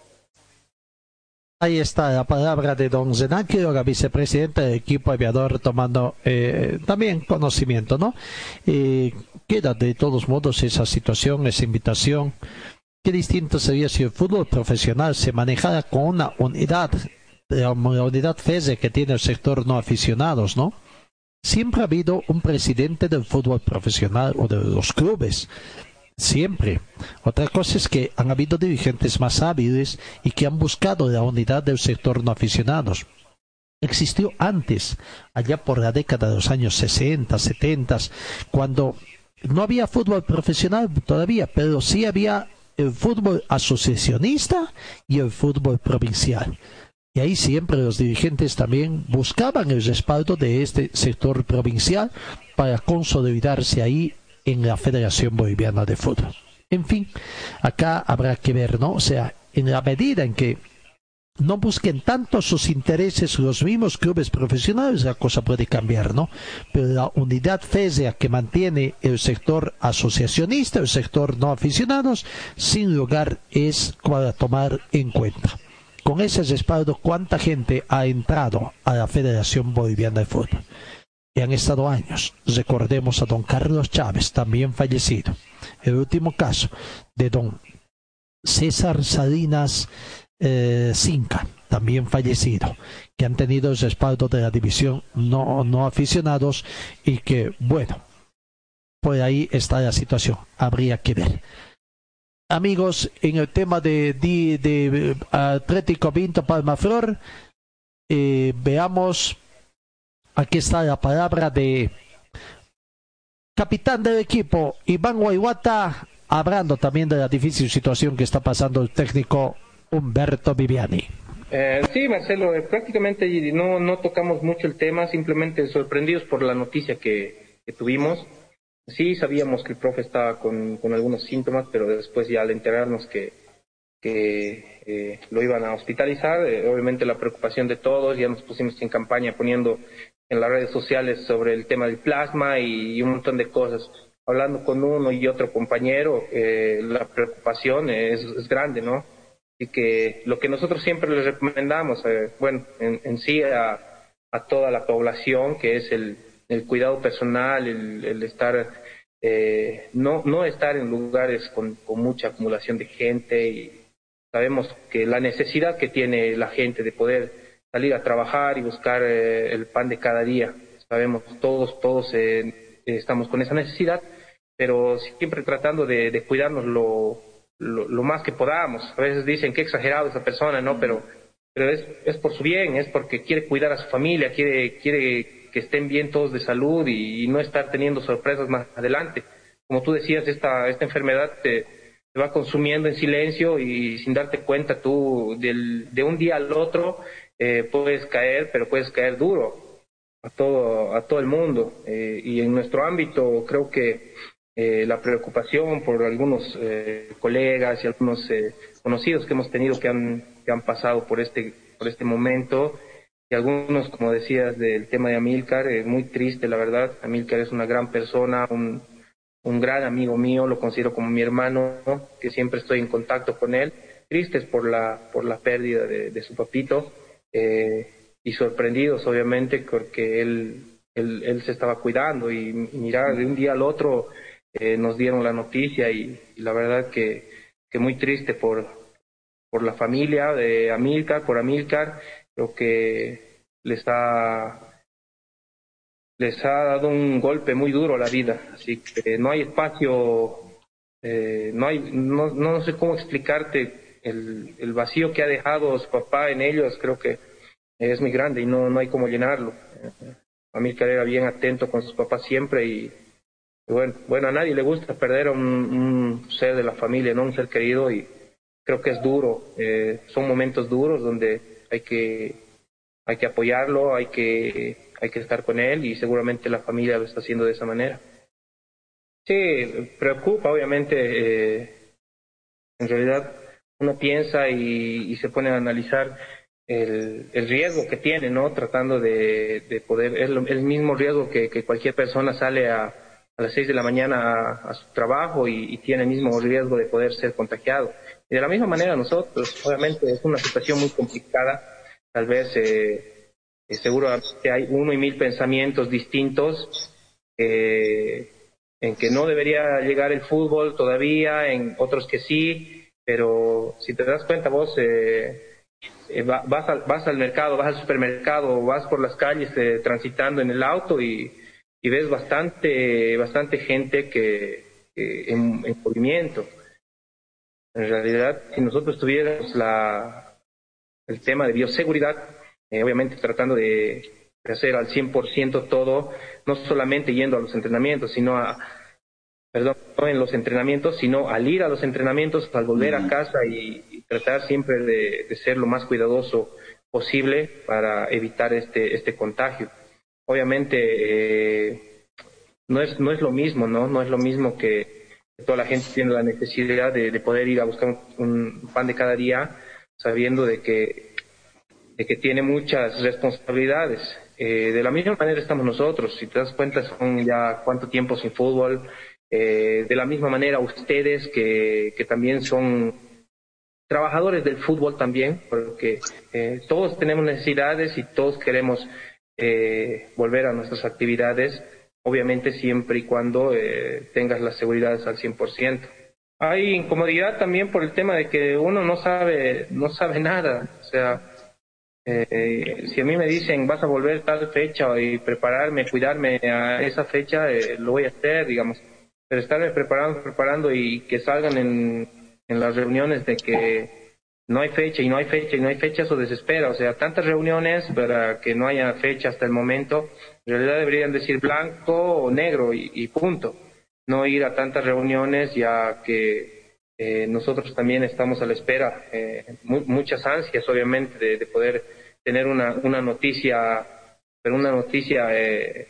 Ahí está la palabra de don Zenan Quiroga, vicepresidente del equipo aviador, tomando eh, también conocimiento, ¿no? Y queda de todos modos esa situación, esa invitación Qué distinto sería si el fútbol profesional se manejara con una unidad, la unidad FESE que tiene el sector no aficionados, ¿no? Siempre ha habido un presidente del fútbol profesional o de los clubes. Siempre. Otra cosa es que han habido dirigentes más hábiles y que han buscado la unidad del sector no aficionados. Existió antes, allá por la década de los años 60, 70, cuando no había fútbol profesional todavía, pero sí había el fútbol asociacionista y el fútbol provincial. Y ahí siempre los dirigentes también buscaban el respaldo de este sector provincial para consolidarse ahí en la Federación Boliviana de Fútbol. En fin, acá habrá que ver, ¿no? O sea, en la medida en que no busquen tanto sus intereses los mismos clubes profesionales, la cosa puede cambiar, ¿no? Pero la unidad fésea que mantiene el sector asociacionista, el sector no aficionados, sin lugar es para tomar en cuenta. con ese respaldo, ¿cuánta gente ha entrado a la Federación Boliviana de Fútbol? Y han estado años. Recordemos a don Carlos Chávez, también fallecido. El último caso de don César Salinas eh, Cinca, también fallecido, que han tenido el respaldo de la división no, no aficionados y que, bueno, por ahí está la situación. Habría que ver amigos, en el tema de, de Atlético Vinto Palmaflor, eh, veamos, aquí está la palabra de capitán del equipo, Iván Guayguata, hablando también de la difícil situación que está pasando el técnico Humberto Viviani. Eh, sí, Marcelo, eh, prácticamente no, no tocamos mucho el tema, simplemente sorprendidos por la noticia que, tuvimos. Sí, sabíamos que el profe estaba con, con algunos síntomas, pero después ya al enterarnos que, que eh, lo iban a hospitalizar, eh, obviamente la preocupación de todos, ya nos pusimos en campaña poniendo en las redes sociales sobre el tema del plasma y, y un montón de cosas. Hablando con uno y otro compañero, la preocupación es, es, grande, ¿no? Y que lo que nosotros siempre les recomendamos, eh, bueno, en, en sí a, toda la población, que es el, el cuidado personal, el, el estar, eh, no, no estar en lugares con, con, mucha acumulación de gente y sabemos que la necesidad que tiene la gente de poder salir a trabajar y buscar eh, el pan de cada día. Sabemos, todos, todos eh, estamos con esa necesidad, pero siempre tratando de, de cuidarnos lo, lo, más que podamos. A veces dicen que exagerado esa persona, ¿no? Pero, pero es, es por su bien, es porque quiere cuidar a su familia, quiere, quiere que estén bien todos de salud y, no estar teniendo sorpresas más adelante. Como tú decías, esta, esta enfermedad te, te va consumiendo en silencio y sin darte cuenta tú del, de un día al otro eh, puedes caer, pero puedes caer duro a todo, a todo el mundo. Eh, y en nuestro ámbito creo que eh, la preocupación por algunos eh, colegas y algunos eh, conocidos que hemos tenido que han, que han pasado por este, por este momento, y algunos, como decías, del tema de Amilcar, es muy triste, la verdad. Amilcar es una gran persona, un, un gran amigo mío, lo considero como mi hermano, ¿no? que siempre estoy en contacto con él. Tristes por la, por la pérdida de, de su papito eh, y sorprendidos, obviamente, porque él, él, él, se estaba cuidando y, y mirar de un día al otro eh, nos dieron la noticia y, y la verdad que, que, muy triste por, por la familia de Amilcar, por Amilcar creo que les ha les ha dado un golpe muy duro a la vida. Así que no hay espacio eh, no hay no, no sé cómo explicarte el, el vacío que ha dejado su papá en ellos creo que es muy grande y no, no hay cómo llenarlo. Amílcar era bien atento con sus papás siempre y bueno, bueno a nadie le gusta perder a un, ser de la familia no un ser querido y creo que es duro eh, son momentos duros donde hay que, hay que apoyarlo, hay que, hay que estar con él y seguramente la familia lo está haciendo de esa manera. Sí, preocupa, obviamente. Eh, en realidad, uno piensa y, se pone a analizar el, el riesgo que tiene, ¿no? Tratando de, de poder, es lo, el mismo riesgo que cualquier persona sale a, a las seis de la mañana a, su trabajo y, tiene el mismo riesgo de poder ser contagiado. Y de la misma manera nosotros, obviamente es una situación muy complicada, tal vez eh, seguro que hay uno y mil pensamientos distintos eh, en que no debería llegar el fútbol todavía, en otros que sí, pero si te das cuenta vos eh, vas, al, vas al mercado, vas al supermercado, vas por las calles transitando en el auto y, y ves bastante, bastante gente que, en, en movimiento en realidad, si nosotros tuviéramos la, el tema de bioseguridad, eh, obviamente tratando de, de, hacer al 100% todo, no solamente yendo a los entrenamientos, sino a, perdón, no en los entrenamientos, sino al ir a los entrenamientos, al volver a casa y, y tratar siempre de, de, ser lo más cuidadoso posible para evitar este, este contagio. Obviamente, eh, no, es, no es lo mismo, ¿no? No es lo mismo que toda la gente tiene la necesidad de, de poder ir a buscar un, un, pan de cada día, sabiendo de que, de que tiene muchas responsabilidades. Eh, de la misma manera estamos nosotros, si te das cuenta son ya cuánto tiempo sin fútbol, eh, de la misma manera ustedes que, que también son trabajadores del fútbol también, porque eh, todos tenemos necesidades y todos queremos eh, volver a nuestras actividades, obviamente siempre y cuando eh, tengas las seguridades al 100%. Hay incomodidad también por el tema de que uno no sabe, no sabe nada, o sea, eh, si a mí me dicen vas a volver tal fecha y prepararme, cuidarme a esa fecha, eh, lo voy a hacer, digamos. Pero estarme preparando, preparando y que salgan en, en las reuniones de que no hay fecha y no hay fecha y no hay fecha, eso desespera. O sea, tantas reuniones para que no haya fecha hasta el momento, en realidad deberían decir blanco o negro y, punto. No ir a tantas reuniones ya que eh, nosotros también estamos a la espera, eh, mu muchas ansias obviamente de, de, poder tener una, una noticia, pero una noticia, eh,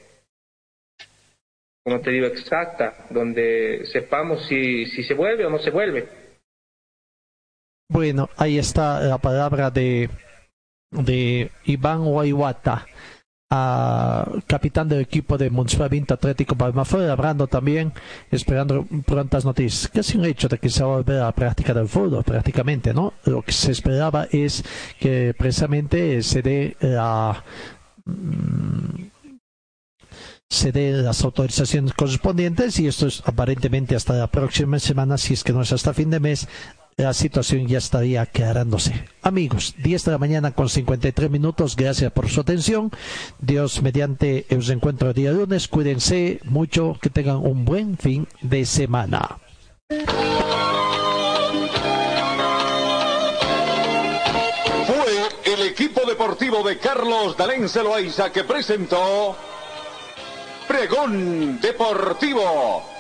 como te digo, exacta, donde sepamos si, si se vuelve o no se vuelve. Bueno, ahí está la palabra de, de Iván Guayuata a capitán del equipo de Municipal 20 Atlético Palmafuera, hablando también, esperando prontas noticias. Casi un hecho de que se va a volver a la práctica del fútbol, prácticamente, ¿no? Lo que se esperaba es que precisamente se dé la. se dé las autorizaciones correspondientes y esto es aparentemente hasta la próxima semana, si es que no es hasta fin de mes, la situación ya estaría aclarándose. Amigos, 10 de la mañana con 53 minutos, gracias por su atención. Dios mediante os encuentro el día lunes, cuídense mucho, que tengan un buen fin de semana. Fue el equipo deportivo de Carlos Dalén Celoaiza que presentó Pregón Deportivo.